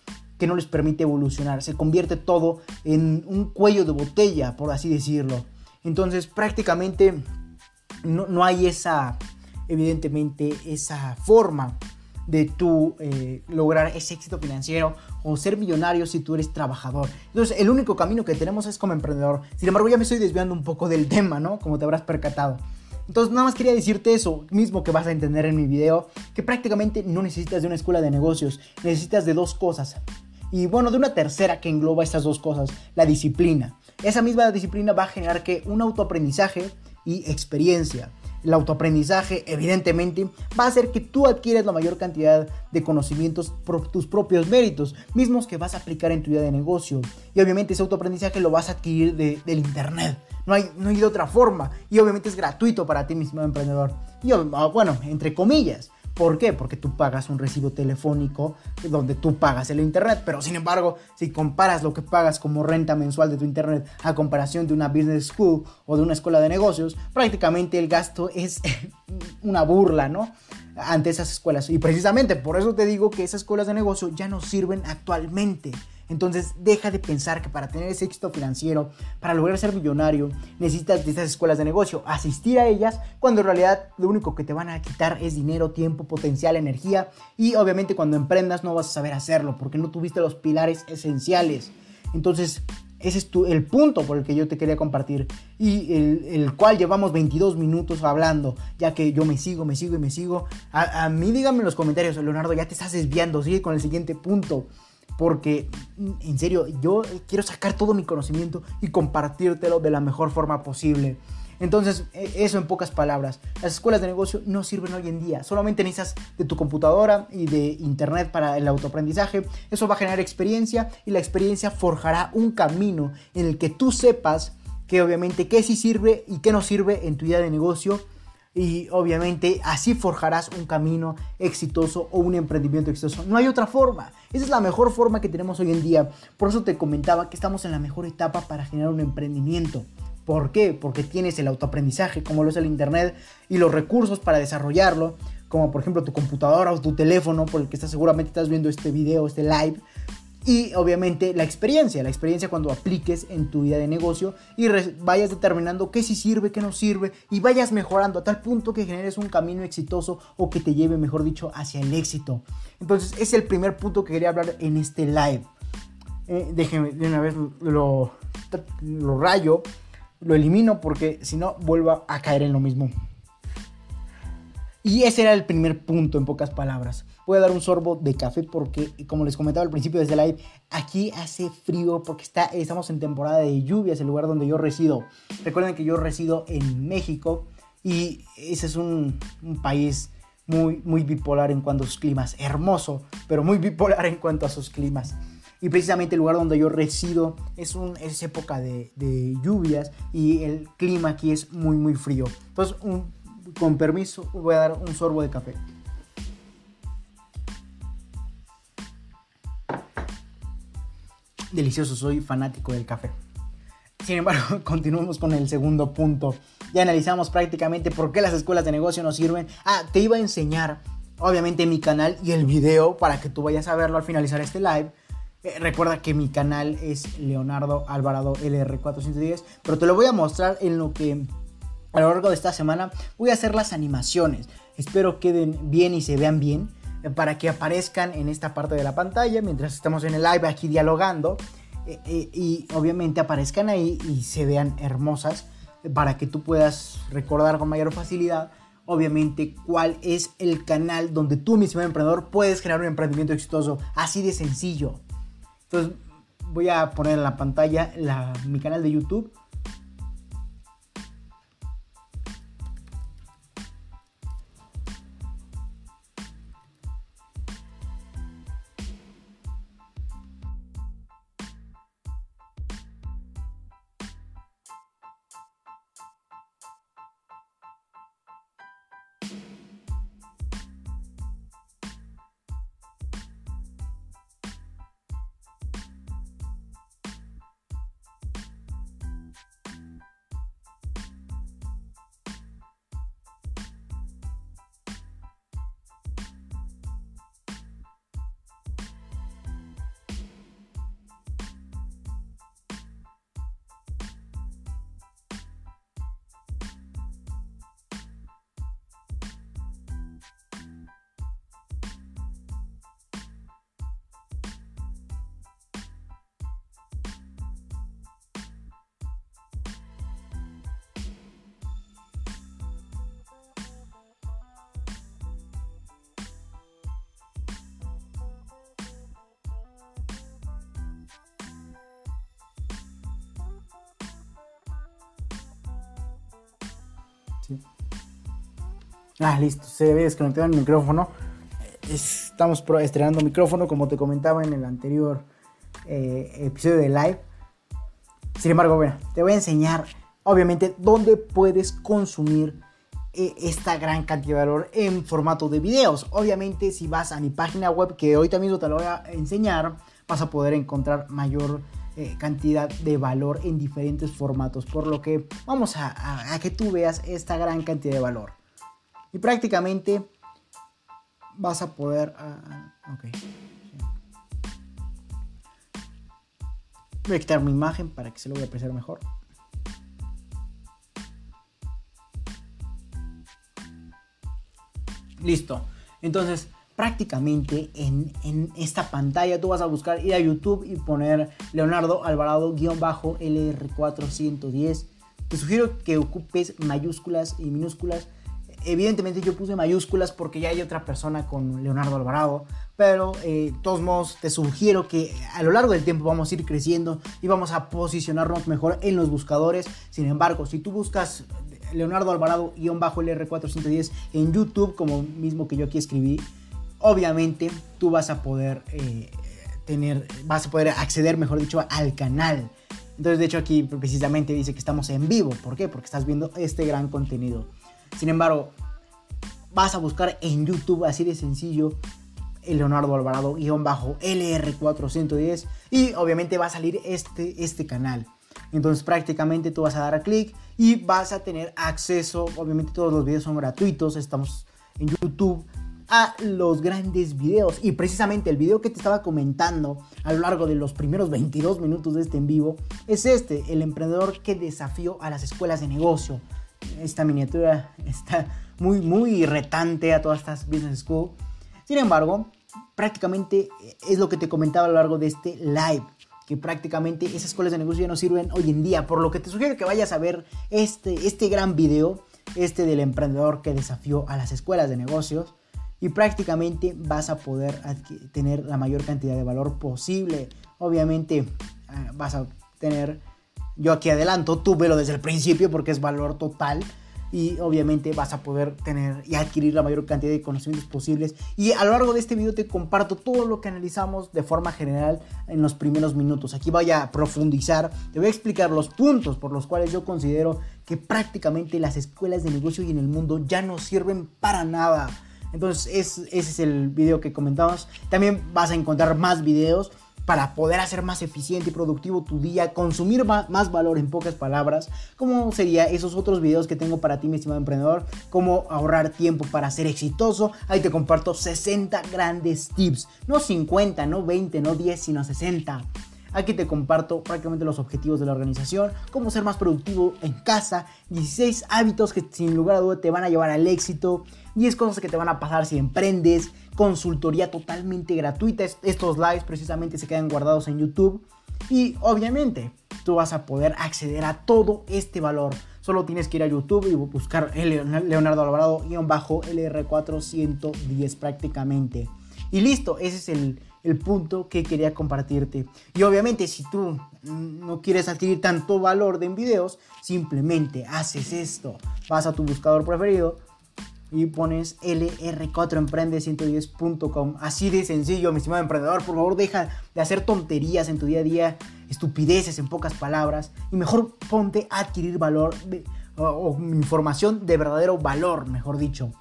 que no les permite evolucionar. Se convierte todo en un cuello de botella, por así decirlo. Entonces prácticamente no, no hay esa, evidentemente, esa forma de tú eh, lograr ese éxito financiero o ser millonario si tú eres trabajador. Entonces, el único camino que tenemos es como emprendedor. Sin embargo, ya me estoy desviando un poco del tema, ¿no? Como te habrás percatado. Entonces, nada más quería decirte eso mismo que vas a entender en mi video, que prácticamente no necesitas de una escuela de negocios, necesitas de dos cosas. Y bueno, de una tercera que engloba estas dos cosas, la disciplina. Esa misma disciplina va a generar que un autoaprendizaje y experiencia el autoaprendizaje, evidentemente, va a hacer que tú adquieras la mayor cantidad de conocimientos por tus propios méritos, mismos que vas a aplicar en tu vida de negocio. Y obviamente ese autoaprendizaje lo vas a adquirir del internet. No hay, no hay de otra forma. Y obviamente es gratuito para ti mismo, emprendedor. Y ah, bueno, entre comillas. ¿Por qué? Porque tú pagas un recibo telefónico donde tú pagas el internet, pero sin embargo, si comparas lo que pagas como renta mensual de tu internet a comparación de una business school o de una escuela de negocios, prácticamente el gasto es una burla, ¿no? Ante esas escuelas. Y precisamente por eso te digo que esas escuelas de negocio ya no sirven actualmente. Entonces deja de pensar que para tener ese éxito financiero, para lograr ser millonario, necesitas de estas escuelas de negocio, asistir a ellas, cuando en realidad lo único que te van a quitar es dinero, tiempo, potencial, energía. Y obviamente cuando emprendas no vas a saber hacerlo porque no tuviste los pilares esenciales. Entonces ese es el punto por el que yo te quería compartir y el, cual llevamos 22 minutos hablando, ya que yo me sigo, me sigo y me sigo. A, a mí díganme en los comentarios, Leonardo, ya te estás desviando, sigue con el siguiente punto porque en serio, yo quiero sacar todo mi conocimiento y compartírtelo de la mejor forma posible. Entonces, e, eso en pocas palabras. Las escuelas de negocio no sirven hoy en día. Solamente necesitas de tu computadora y de internet para el autoaprendizaje. Eso va a generar experiencia y la experiencia forjará un camino en el que tú sepas que obviamente qué sí sirve y qué no sirve en tu idea de negocio y obviamente así forjarás un camino exitoso o un emprendimiento exitoso. No hay otra forma. Esa es la mejor forma que tenemos hoy en día. Por eso te comentaba que estamos en la mejor etapa para generar un emprendimiento. ¿Por qué? Porque tienes el autoaprendizaje, como lo es el Internet, y los recursos para desarrollarlo, como por ejemplo tu computadora o tu teléfono, por el que estás, seguramente estás viendo este video, este live, y obviamente la experiencia, la experiencia cuando apliques en tu vida de negocio y vayas determinando qué sí sirve, qué no sirve y vayas mejorando a tal punto que generes un camino exitoso o que te lleve, mejor dicho, hacia el éxito. Entonces, es el primer punto que quería hablar en este live. Eh, déjenme de una vez lo, lo rayo, lo elimino porque si no vuelva a caer en lo mismo. Y ese era el primer punto en pocas palabras. Voy a dar un sorbo de café porque, como les comentaba al principio de este live, aquí hace frío porque está, estamos en temporada de lluvias, el lugar donde yo resido. Recuerden que yo resido en México y ese es un, país muy, muy bipolar en cuanto a sus climas. Hermoso, pero muy bipolar en cuanto a sus climas. Y precisamente el lugar donde yo resido es, un, es época de, lluvias y el clima aquí es muy, muy frío. Entonces, con permiso, voy a dar un sorbo de café. Delicioso, soy fanático del café. Sin embargo, continuamos con el segundo punto. Ya analizamos prácticamente por qué las escuelas de negocio no sirven. Ah, te iba a enseñar, obviamente, mi canal y el video para que tú vayas a verlo al finalizar este live. Eh, recuerda que mi canal es Leonardo Alvarado LR410, pero te lo voy a mostrar en lo que a lo largo de esta semana voy a hacer las animaciones. Espero queden bien y se vean bien para que aparezcan en esta parte de la pantalla mientras estamos en el live aquí dialogando eh, eh, y obviamente aparezcan ahí y se vean hermosas para que tú puedas recordar con mayor facilidad obviamente cuál es el canal donde tú mismo emprendedor puedes crear un emprendimiento exitoso así de sencillo. Entonces voy a poner en la pantalla mi canal de YouTube Ah, listo, se había desconectado el micrófono. Estamos estrenando micrófono, como te comentaba en el anterior eh, episodio de live. Sin embargo, bueno, te voy a enseñar, obviamente, dónde puedes consumir eh, esta gran cantidad de valor en formato de videos. Obviamente, si vas a mi página web, que hoy también te lo voy a enseñar, vas a poder encontrar mayor eh, cantidad de valor en diferentes formatos. Por lo que vamos a, que tú veas esta gran cantidad de valor. Y prácticamente vas a poder... Ah, ah, Voy a quitar mi imagen para que se lo voy a apreciar mejor. Listo. Entonces, prácticamente en, esta pantalla tú vas a buscar ir a YouTube y poner Leonardo Alvarado-LR410. Te sugiero que ocupes mayúsculas y minúsculas Evidentemente yo puse mayúsculas porque ya hay otra persona con Leonardo Alvarado, pero eh, de todos modos te sugiero que a lo largo del tiempo vamos a ir creciendo y vamos a posicionarnos mejor en los buscadores. Sin embargo, si tú buscas Leonardo Alvarado-LR410 en YouTube, como mismo que yo aquí escribí, obviamente tú vas a poder eh, tener, vas a poder acceder, mejor dicho, al canal. Entonces, de hecho, aquí precisamente dice que estamos en vivo. ¿Por qué? Porque estás viendo este gran contenido. Sin embargo, vas a buscar en YouTube, así de sencillo, Leonardo Alvarado bajo LR410 y obviamente va a salir este, este canal. Entonces prácticamente tú vas a dar a clic y vas a tener acceso, obviamente todos los videos son gratuitos, estamos en YouTube, a los grandes videos. Y precisamente el video que te estaba comentando a lo largo de los primeros 22 minutos de este en vivo es este, el emprendedor que desafió a las escuelas de negocio esta miniatura está muy, muy retante a todas estas business school. Sin embargo, prácticamente es lo que te comentaba a lo largo de este live que prácticamente esas escuelas de negocio ya no sirven hoy en día, por lo que te sugiero que vayas a ver este, este gran video, este del emprendedor que desafió a las escuelas de negocios, y prácticamente vas a poder tener la mayor cantidad de valor posible. Obviamente eh, vas a tener yo aquí adelanto, tú velo desde el principio porque es valor total y obviamente vas a poder tener y adquirir la mayor cantidad de conocimientos posibles. Y a lo largo de este video te comparto todo lo que analizamos de forma general en los primeros minutos. Aquí voy a profundizar, te voy a explicar los puntos por los cuales yo considero que prácticamente las escuelas de negocio y en el mundo ya no sirven para nada. Entonces ese es el video que comentamos. También vas a encontrar más videos para poder hacer más eficiente y productivo tu día, consumir más valor en pocas palabras, como sería esos otros videos que tengo para ti, mi estimado emprendedor, cómo ahorrar tiempo para ser exitoso. Ahí te comparto 60 grandes tips, no 50, no 20, no 10, sino 60. Aquí te comparto prácticamente los objetivos de la organización, cómo ser más productivo en casa, 16 hábitos que sin lugar a duda te van a llevar al éxito, 10 cosas que te van a pasar si emprendes, consultoría totalmente gratuita. Estos lives precisamente se quedan guardados en YouTube. Y obviamente tú vas a poder acceder a todo este valor. Solo tienes que ir a YouTube y buscar Leonardo Alvarado-LR410 prácticamente. Y listo, ese es el, el punto que quería compartirte. Y obviamente si tú no quieres adquirir tanto valor de en videos, simplemente haces esto. Vas a tu buscador preferido, y pones lr4emprende110.com. Así de sencillo, mi estimado emprendedor. Por favor, deja de hacer tonterías en tu día a día, estupideces en pocas palabras, y mejor ponte a adquirir valor o, información de verdadero valor, mejor dicho.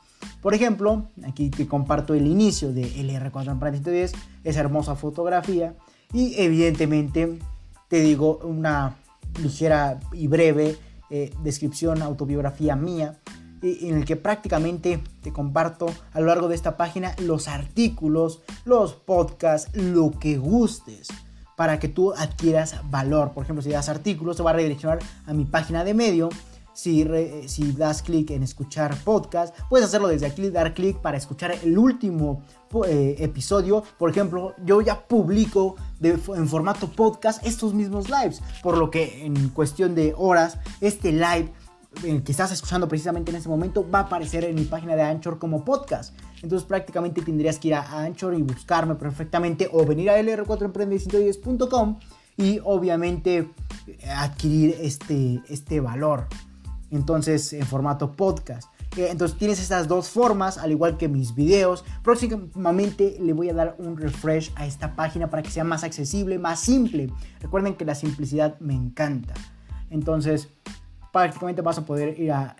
Por ejemplo, aquí te comparto el inicio de LR4 Emprende 110, esa hermosa fotografía, y evidentemente te digo una ligera y breve eh, descripción, autobiografía mía en el que prácticamente te comparto a lo largo de esta página los artículos, los podcasts, lo que gustes para que tú adquieras valor. Por ejemplo, si das artículos, te va a redireccionar a mi página de medio. Si, si das clic en escuchar podcast, puedes hacerlo desde aquí, dar clic para escuchar el último eh, episodio. Por ejemplo, yo ya publico en formato podcast estos mismos lives, por lo que en cuestión de horas, este live que estás escuchando precisamente en este momento va a aparecer en mi página de Anchor como podcast. Entonces prácticamente tendrías que ir a Anchor y buscarme perfectamente o venir a lr4emprende110.com y obviamente adquirir este, este valor. entonces en formato podcast. Eh, entonces tienes estas dos formas, al igual que mis videos. Próximamente le voy a dar un refresh a esta página para que sea más accesible, más simple. Recuerden que la simplicidad me encanta. Entonces, prácticamente vas a poder ir a,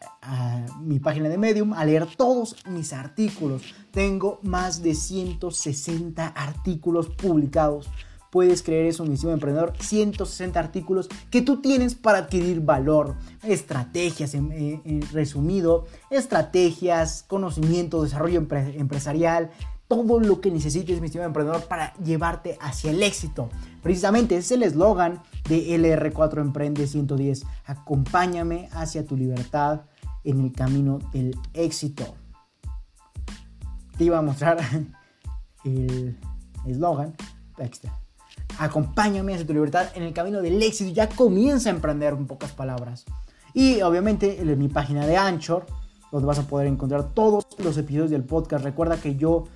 mi página de Medium a leer todos mis artículos. Tengo más de 160 artículos publicados. Puedes creer eso, mi estimado emprendedor. 160 artículos que tú tienes para adquirir valor. Estrategias, en, resumido. Estrategias, conocimiento, desarrollo empresarial, todo lo que necesites, mi estimado emprendedor, para llevarte hacia el éxito. Precisamente ese es el eslogan de LR4 Emprende 110. Acompáñame hacia tu libertad en el camino del éxito. Te iba a mostrar el eslogan. Acompáñame hacia tu libertad en el camino del éxito. Ya comienza a emprender en pocas palabras. Y obviamente en mi página de Anchor, donde vas a poder encontrar todos los episodios del podcast. Recuerda que yo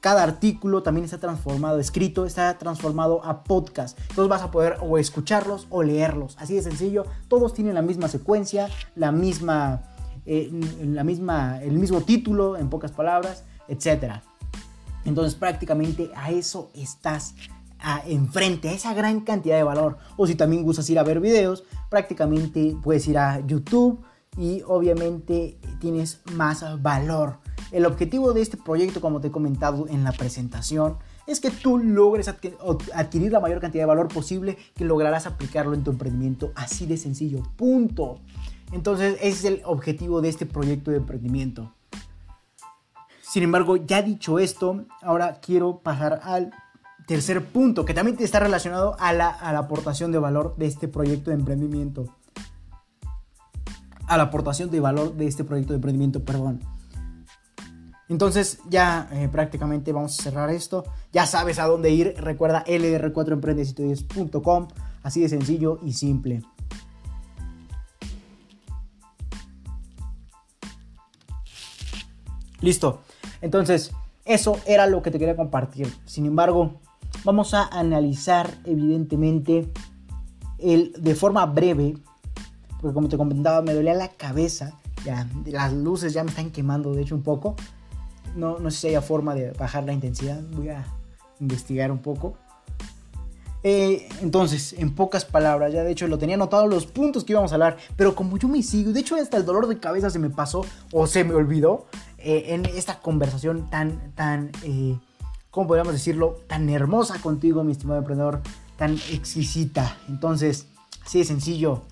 cada artículo también está transformado, escrito, está transformado a podcast. Entonces vas a poder o escucharlos o leerlos. Así de sencillo. Todos tienen la misma secuencia, la misma, eh, la misma, el mismo título, en pocas palabras, etc. Entonces prácticamente a eso estás enfrente, a esa gran cantidad de valor. O si también gustas ir a ver videos, prácticamente puedes ir a YouTube y obviamente tienes más valor el objetivo de este proyecto, como te he comentado en la presentación, es que tú logres adquirir la mayor cantidad de valor posible que lograrás aplicarlo en tu emprendimiento. Así de sencillo, punto. Entonces, ese es el objetivo de este proyecto de emprendimiento. Sin embargo, ya dicho esto, ahora quiero pasar al tercer punto, que también está relacionado a la, a la aportación de valor de este proyecto de emprendimiento. A la aportación de valor de este proyecto de emprendimiento, perdón. Entonces ya eh, prácticamente vamos a cerrar esto. Ya sabes a dónde ir. Recuerda lr4emprendesitoyes.com. Así de sencillo y simple. Listo. Entonces, eso era lo que te quería compartir. Sin embargo, vamos a analizar evidentemente el, de forma breve. Porque como te comentaba, me dolía la cabeza. Ya, las luces ya me están quemando, de hecho, un poco. No, no sé si haya forma de bajar la intensidad. Voy a investigar un poco. Eh, entonces, en pocas palabras, ya de hecho lo tenía anotado los puntos que íbamos a hablar, pero como yo me sigo, de hecho hasta el dolor de cabeza se me pasó o se me olvidó eh, en esta conversación tan, tan, eh, ¿cómo podríamos decirlo? Tan hermosa contigo, mi estimado emprendedor, tan exquisita. Entonces, así de sencillo.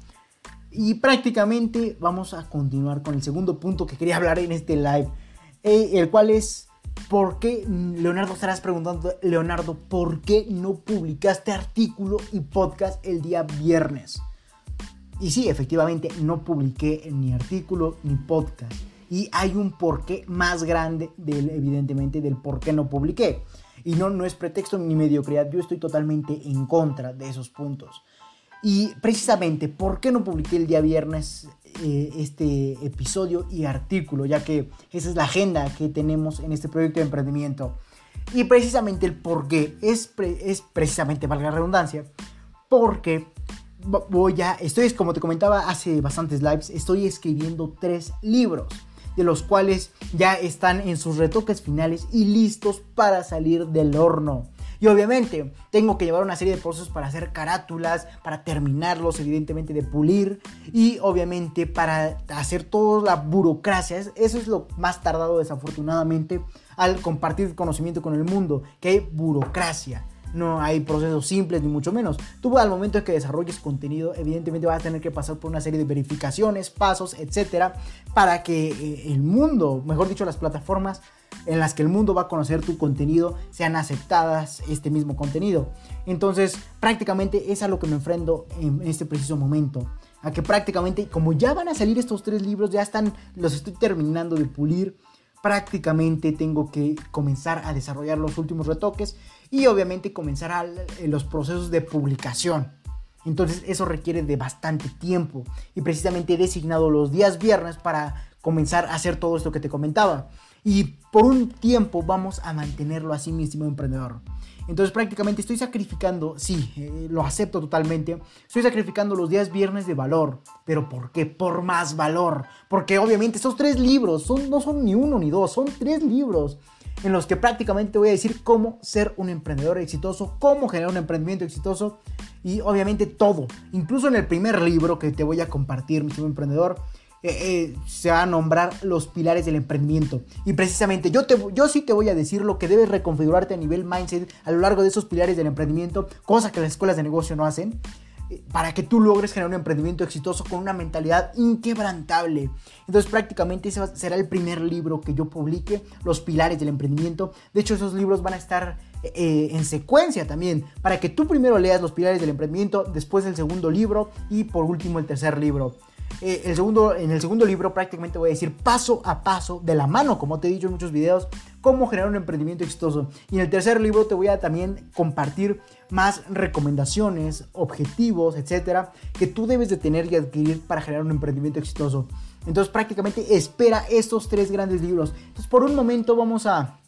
Y prácticamente vamos a continuar con el segundo punto que quería hablar en este live. El cual es, ¿por qué, Leonardo, estarás preguntando, Leonardo, ¿por qué no publicaste artículo y podcast el día viernes? Y sí, efectivamente, no publiqué ni artículo ni podcast. Y hay un porqué más grande, del, evidentemente, del por qué no publiqué. Y no, no es pretexto ni mediocridad, yo estoy totalmente en contra de esos puntos. Y precisamente, ¿por qué no publiqué el día viernes eh, este episodio y artículo, ya que esa es la agenda que tenemos en este proyecto de emprendimiento. Y precisamente el por qué es, precisamente, valga la redundancia, porque voy a, estoy, como te comentaba hace bastantes lives, estoy escribiendo tres libros, de los cuales ya están en sus retoques finales y listos para salir del horno. Y obviamente tengo que llevar una serie de procesos para hacer carátulas, para terminarlos, evidentemente de pulir y obviamente para hacer toda la burocracia. Eso es lo más tardado desafortunadamente al compartir conocimiento con el mundo, que hay burocracia no hay procesos simples ni mucho menos. Tú al momento de que desarrolles contenido, evidentemente vas a tener que pasar por una serie de verificaciones, pasos, etcétera, para que eh, el mundo, mejor dicho, las plataformas en las que el mundo va a conocer tu contenido sean aceptadas este mismo contenido. Entonces, prácticamente es a lo que me enfrento en este preciso momento. A que prácticamente, como ya van a salir estos tres libros, ya están, los estoy terminando de pulir. Prácticamente tengo que comenzar a desarrollar los últimos retoques y obviamente comenzar los procesos de publicación. Entonces eso requiere de bastante tiempo y precisamente he designado los días viernes para comenzar a hacer todo esto que te comentaba. Y por un tiempo vamos a mantenerlo así, mi estimado emprendedor. Entonces prácticamente estoy sacrificando, sí, eh, lo acepto totalmente, estoy sacrificando los días viernes de valor. ¿Pero por qué? Por más valor. Porque obviamente estos tres libros son, no son ni uno ni dos, son tres libros en los que prácticamente te voy a decir cómo ser un emprendedor exitoso, cómo generar un emprendimiento exitoso y obviamente todo. Incluso en el primer libro que te voy a compartir, mi emprendedor, eh, eh, se va a nombrar los pilares del emprendimiento. Y precisamente yo, te, yo sí te voy a decir lo que debes reconfigurarte a nivel mindset a lo largo de esos pilares del emprendimiento, cosa que las escuelas de negocio no hacen eh, para que tú logres generar un emprendimiento exitoso con una mentalidad inquebrantable. Entonces prácticamente ese será el primer libro que yo publique, los pilares del emprendimiento. De hecho esos libros van a estar en secuencia también, para que tú primero leas los pilares del emprendimiento, después el segundo libro y por último el tercer libro. Eh, el segundo, en el segundo libro prácticamente voy a decir paso a paso, de la mano, como te he dicho en muchos videos, cómo generar un emprendimiento exitoso. Y en el tercer libro te voy a también compartir más recomendaciones, objetivos, etcétera, que tú debes de tener y adquirir para generar un emprendimiento exitoso. Entonces prácticamente espera estos tres grandes libros. Entonces por un momento vamos a,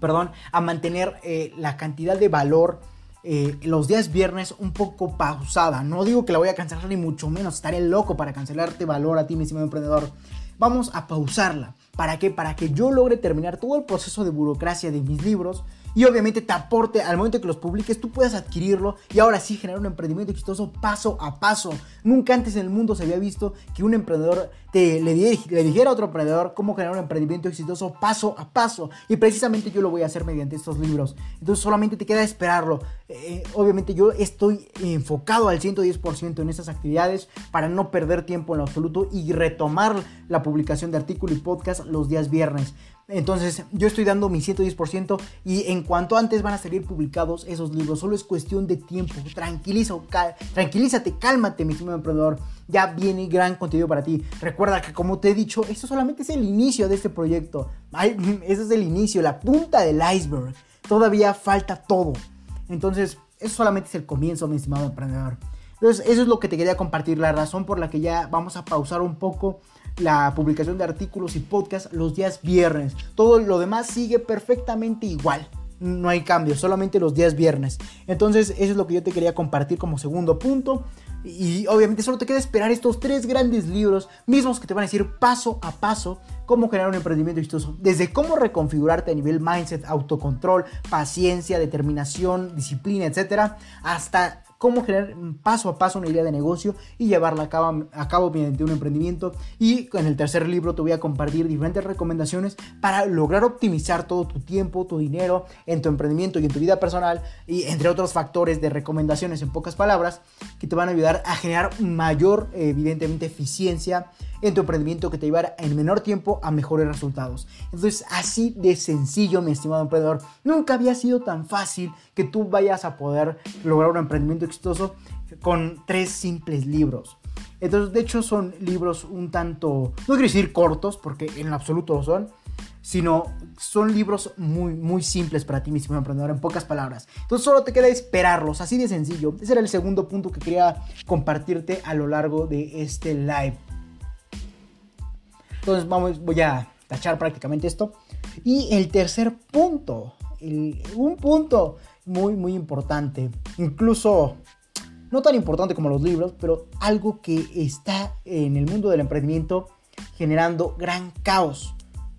perdón, a mantener eh, la cantidad de valor eh, los días viernes un poco pausada. No digo que la voy a cancelar ni mucho menos, estaré loco para cancelarte valor a ti, mi estimado emprendedor. Vamos a pausarla. ¿Para qué? Para que yo logre terminar todo el proceso de burocracia de mis libros y obviamente te aporte al momento que los publiques, tú puedas adquirirlo y ahora sí generar un emprendimiento exitoso paso a paso. Nunca antes en el mundo se había visto que un emprendedor te, le, le dijera a otro emprendedor cómo generar un emprendimiento exitoso paso a paso. Y precisamente yo lo voy a hacer mediante estos libros. Entonces solamente te queda esperarlo. Eh, obviamente yo estoy enfocado al 110% en estas actividades para no perder tiempo en lo absoluto y retomar la publicación de artículo y podcast los días viernes. Entonces yo estoy dando mi 110% y en cuanto antes van a salir publicados esos libros, solo es cuestión de tiempo. Tranquiliza, tranquilízate, cálmate, mi estimado emprendedor. Ya viene gran contenido para ti. Recuerda que como te he dicho, esto solamente es el inicio de este proyecto. Ese es el inicio, la punta del iceberg. Todavía falta todo. Entonces, eso solamente es el comienzo, mi estimado emprendedor. Entonces, eso es lo que te quería compartir, la razón por la que ya vamos a pausar un poco la publicación de artículos y podcasts los días viernes. Todo lo demás sigue perfectamente igual. No hay cambio, solamente los días viernes. Entonces, eso es lo que yo te quería compartir como segundo punto. Y obviamente solo te queda esperar estos tres grandes libros mismos que te van a decir paso a paso cómo generar un emprendimiento exitoso. Desde cómo reconfigurarte a nivel mindset, autocontrol, paciencia, determinación, disciplina, etcétera, hasta cómo generar paso a paso una idea de negocio y llevarla a cabo, a cabo mediante un emprendimiento. Y en el tercer libro te voy a compartir diferentes recomendaciones para lograr optimizar todo tu tiempo, tu dinero en tu emprendimiento y en tu vida personal y entre otros factores de recomendaciones en pocas palabras que te van a ayudar a generar mayor, evidentemente, eficiencia en tu emprendimiento que te llevará en menor tiempo a mejores resultados. Entonces, así de sencillo, mi estimado emprendedor. Nunca había sido tan fácil que tú vayas a poder lograr un emprendimiento exitoso con tres simples libros. Entonces, de hecho, son libros un tanto, no quiero decir cortos, porque en absoluto lo son, sino son libros muy, muy simples para ti, mi estimado emprendedor, en pocas palabras. Entonces, solo te queda esperarlos, así de sencillo. Ese era el segundo punto que quería compartirte a lo largo de este live. Entonces vamos, voy a tachar prácticamente esto. Y el tercer punto, un punto muy, muy importante, incluso no tan importante como los libros, pero algo que está en el mundo del emprendimiento generando gran caos.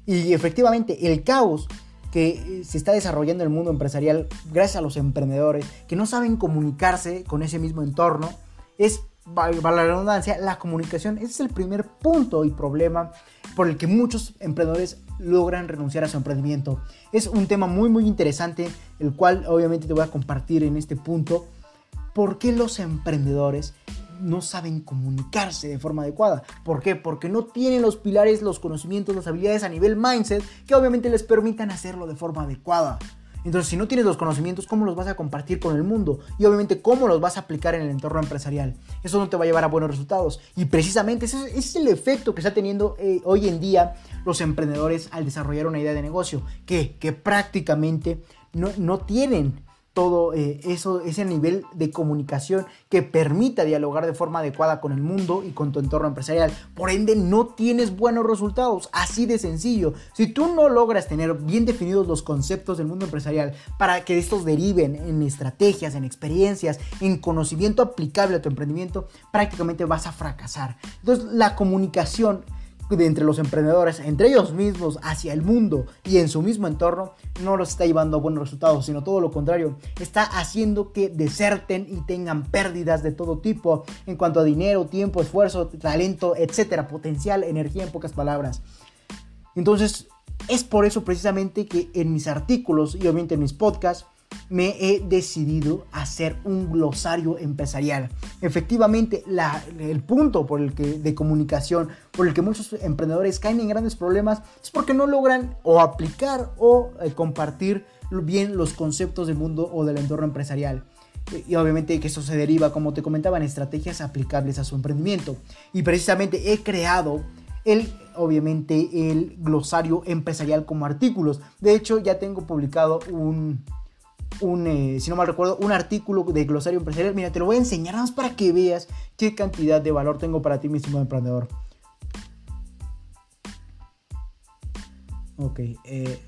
Y efectivamente, el caos que se está desarrollando en el mundo empresarial gracias a los emprendedores que no saben comunicarse con ese mismo entorno es para la redundancia, la comunicación. Ese es el primer punto y problema por el que muchos emprendedores logran renunciar a su emprendimiento. Es un tema muy muy interesante, el cual obviamente te voy a compartir en este punto. ¿Por qué los emprendedores no saben comunicarse de forma adecuada? ¿Por qué? Porque no tienen los pilares, los conocimientos, las habilidades a nivel mindset que obviamente les permitan hacerlo de forma adecuada. Entonces, si no tienes los conocimientos, ¿cómo los vas a compartir con el mundo? Y obviamente, ¿cómo los vas a aplicar en el entorno empresarial? Eso no te va a llevar a buenos resultados. Y precisamente ese, es el efecto que está teniendo eh, hoy en día los emprendedores al desarrollar una idea de negocio, que, que prácticamente no, no tienen todo eh, eso, ese nivel de comunicación que permita dialogar de forma adecuada con el mundo y con tu entorno empresarial. Por ende, no tienes buenos resultados, así de sencillo. Si tú no logras tener bien definidos los conceptos del mundo empresarial para que estos deriven en estrategias, en experiencias, en conocimiento aplicable a tu emprendimiento, prácticamente vas a fracasar. Entonces, la comunicación de entre los emprendedores, entre ellos mismos, hacia el mundo y en su mismo entorno, no los está llevando a buenos resultados, sino todo lo contrario, está haciendo que deserten y tengan pérdidas de todo tipo en cuanto a dinero, tiempo, esfuerzo, talento, etcétera, potencial, energía en pocas palabras. Entonces, es por eso precisamente que en mis artículos y obviamente en mis podcasts me he decidido hacer un glosario empresarial. Efectivamente, el punto por el que, de comunicación por el que muchos emprendedores caen en grandes problemas es porque no logran o aplicar o eh, compartir bien los conceptos del mundo o del entorno empresarial. Y obviamente que eso se deriva, como te comentaba, en estrategias aplicables a su emprendimiento. Y precisamente he creado el, obviamente, el glosario empresarial como artículos. De hecho, ya tengo publicado un, un, eh, si no mal recuerdo, un artículo de glosario empresarial. Mira, te lo voy a enseñar más para que veas qué cantidad de valor tengo para ti, mi estimado emprendedor. Ok, eh,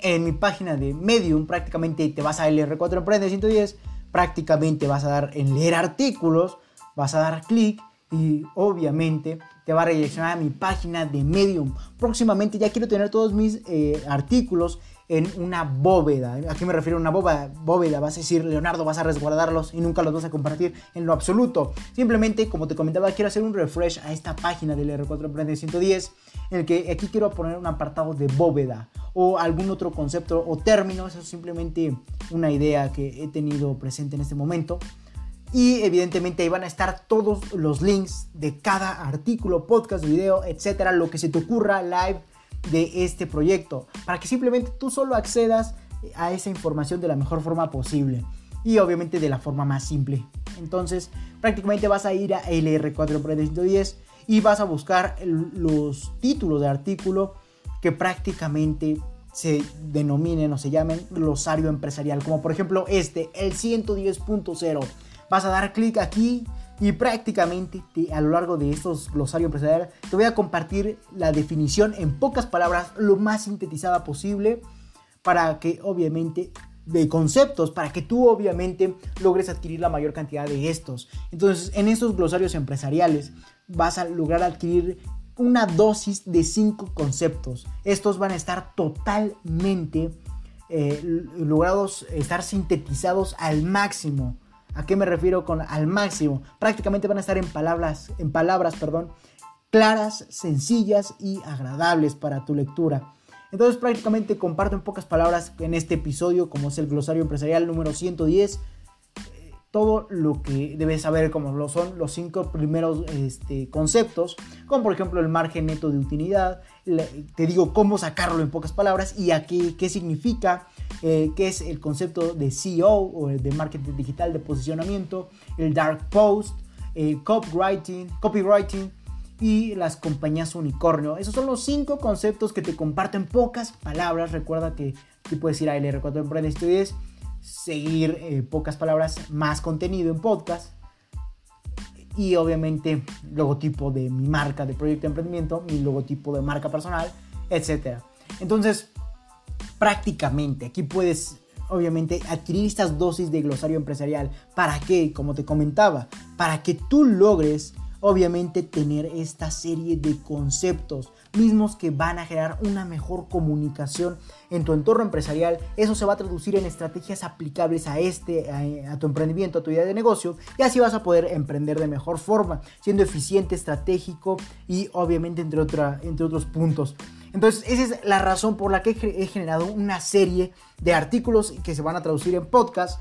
En mi página de Medium, prácticamente te vas a LR4 Emprende 110, prácticamente vas a dar en leer artículos, vas a dar clic y obviamente te va a redireccionar a mi página de Medium. Próximamente ya quiero tener todos mis eh, artículos en una bóveda. ¿A qué me refiero? Una bóveda, bóveda, vas a decir, Leonardo, vas a resguardarlos y nunca los vas a compartir en lo absoluto. Simplemente, como te comentaba, quiero hacer un refresh a esta página del R4 Emprende 110, en el que aquí quiero poner un apartado de bóveda o algún otro concepto o término. Eso es simplemente una idea que he tenido presente en este momento. Y evidentemente ahí van a estar todos los links de cada artículo, podcast, video, etcétera, lo que se te ocurra, live de este proyecto, para que simplemente tú solo accedas a esa información de la mejor forma posible y obviamente de la forma más simple. Entonces, prácticamente vas a ir a LR4 110 y vas a buscar los títulos de artículo que prácticamente se denominen o se llamen glosario empresarial, como por ejemplo este, el 110.0. Vas a dar clic aquí y prácticamente a lo largo de estos glosarios empresariales te voy a compartir la definición en pocas palabras, lo más sintetizada posible, para que obviamente de conceptos para que tú obviamente logres adquirir la mayor cantidad de estos. Entonces, en estos glosarios empresariales vas a lograr adquirir una dosis de cinco conceptos. Estos van a estar totalmente eh, logrados, estar sintetizados al máximo ¿A qué me refiero con al máximo? Prácticamente van a estar en palabras, en palabras, perdón, claras, sencillas y agradables para tu lectura. Entonces prácticamente comparto en pocas palabras en este episodio, como es el glosario empresarial número 110, todo lo que debes saber, como lo son los cinco primeros este, conceptos, como por ejemplo el margen neto de utilidad, te digo cómo sacarlo en pocas palabras y aquí qué significa, eh, qué es el concepto de CEO o de marketing digital de posicionamiento, el dark post, el copywriting, copywriting y las compañías unicornio. Esos son los cinco conceptos que te comparto en pocas palabras. Recuerda que tú puedes ir a LR4 Emprende Estudios seguir, eh, pocas palabras, más contenido en podcast. Y obviamente logotipo de mi marca de proyecto de emprendimiento, mi logotipo de marca personal, etc. Entonces, prácticamente aquí puedes obviamente adquirir estas dosis de glosario empresarial. ¿Para qué? Como te comentaba, para que tú logres obviamente tener esta serie de conceptos mismos que van a generar una mejor comunicación en tu entorno empresarial. Eso se va a traducir en estrategias aplicables a este, a, tu emprendimiento, a tu idea de negocio y así vas a poder emprender de mejor forma, siendo eficiente, estratégico y obviamente entre, otra, entre otros puntos. Entonces, esa es la razón por la que he generado una serie de artículos que se van a traducir en podcast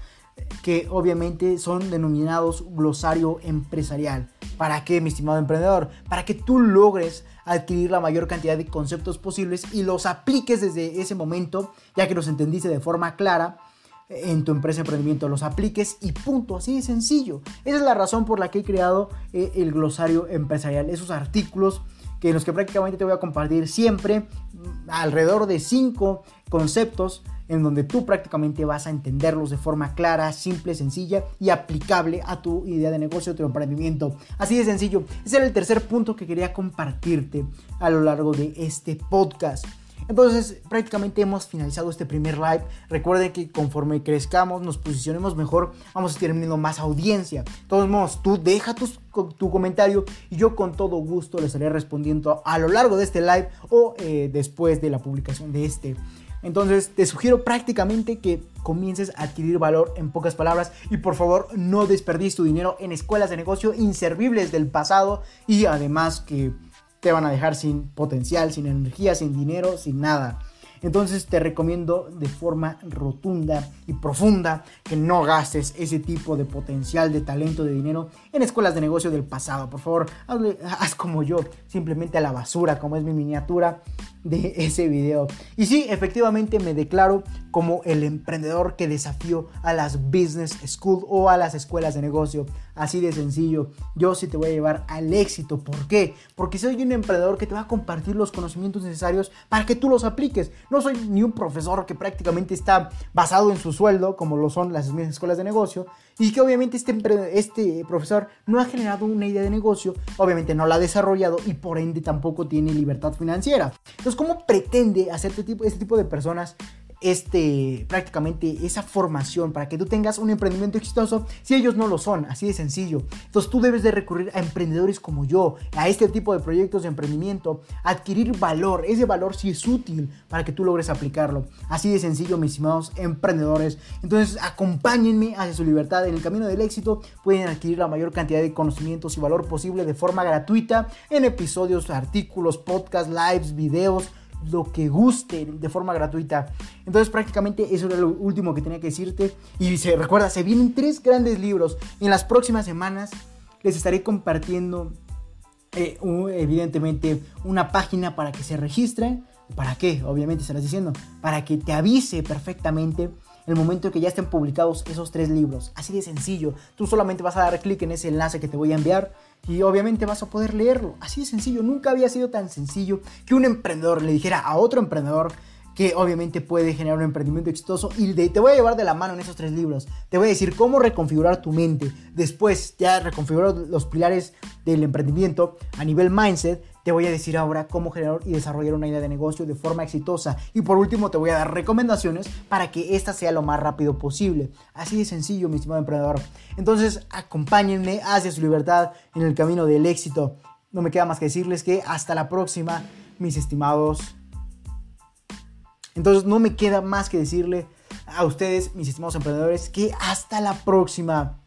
que obviamente son denominados glosario empresarial. ¿Para qué, mi estimado emprendedor? Para que tú logres adquirir la mayor cantidad de conceptos posibles y los apliques desde ese momento, ya que los entendiste de forma clara en tu empresa de emprendimiento, los apliques y punto, así de sencillo. Esa es la razón por la que he creado eh, el glosario empresarial, esos artículos que en los que prácticamente te voy a compartir siempre alrededor de cinco conceptos en donde tú prácticamente vas a entenderlos de forma clara, simple, sencilla y aplicable a tu idea de negocio, tu emprendimiento. Así de sencillo. Ese era el tercer punto que quería compartirte a lo largo de este podcast. Entonces, prácticamente hemos finalizado este primer live. Recuerden que conforme crezcamos, nos posicionemos mejor, vamos a teniendo más audiencia. De todos modos, tú deja tu comentario y yo con todo gusto le estaré respondiendo a lo largo de este live o eh, después de la publicación de este. Entonces te sugiero prácticamente que comiences a adquirir valor en pocas palabras y por favor no desperdices tu dinero en escuelas de negocio inservibles del pasado y además que te van a dejar sin potencial, sin energía, sin dinero, sin nada. Entonces te recomiendo de forma rotunda y profunda que no gastes ese tipo de potencial, de talento, de dinero en escuelas de negocio del pasado. Por favor, haz como yo, simplemente a la basura, como es mi miniatura de ese video. Y sí, efectivamente me declaro como el emprendedor que desafió a las business school o a las escuelas de negocio. Así de sencillo. Yo sí te voy a llevar al éxito. ¿Por qué? Porque soy un emprendedor que te va a compartir los conocimientos necesarios para que tú los apliques. No soy ni un profesor que prácticamente está basado en su sueldo, como lo son las escuelas de negocio, y que obviamente este, este profesor no ha generado una idea de negocio, obviamente no la ha desarrollado y por ende tampoco tiene libertad financiera. Entonces, ¿cómo pretende hacer este tipo, este tipo de personas este, prácticamente esa formación para que tú tengas un emprendimiento exitoso si ellos no lo son, así de sencillo. Entonces tú debes de recurrir a emprendedores como yo, a este tipo de proyectos de emprendimiento, adquirir valor, ese valor sí es útil para que tú logres aplicarlo. Así de sencillo, mis estimados emprendedores. Entonces acompáñenme hacia su libertad en el camino del éxito, pueden adquirir la mayor cantidad de conocimientos y valor posible de forma gratuita en episodios, artículos, podcasts, lives, videos lo que guste de forma gratuita. Entonces prácticamente eso era lo último que tenía que decirte. Y se recuerda, se vienen tres grandes libros. En las próximas semanas les estaré compartiendo eh, evidentemente una página para que se registren. ¿Para qué? Obviamente estarás diciendo. Para que te avise perfectamente el momento en que ya estén publicados esos tres libros. Así de sencillo. Tú solamente vas a dar clic en ese enlace que te voy a enviar y obviamente vas a poder leerlo. Así de sencillo. Nunca había sido tan sencillo que un emprendedor le dijera a otro emprendedor que obviamente puede generar un emprendimiento exitoso y te voy a llevar de la mano en esos tres libros. Te voy a decir cómo reconfigurar tu mente. Después ya reconfigurar los pilares del emprendimiento a nivel mindset te voy a decir ahora cómo generar y desarrollar una idea de negocio de forma exitosa. Y por último, te voy a dar recomendaciones para que esta sea lo más rápido posible. Así de sencillo, mi estimado emprendedor. Entonces, acompáñenme hacia su libertad en el camino del éxito. No me queda más que decirles que hasta la próxima, mis estimados. Entonces, no me queda más que decirle a ustedes, mis estimados emprendedores, que hasta la próxima.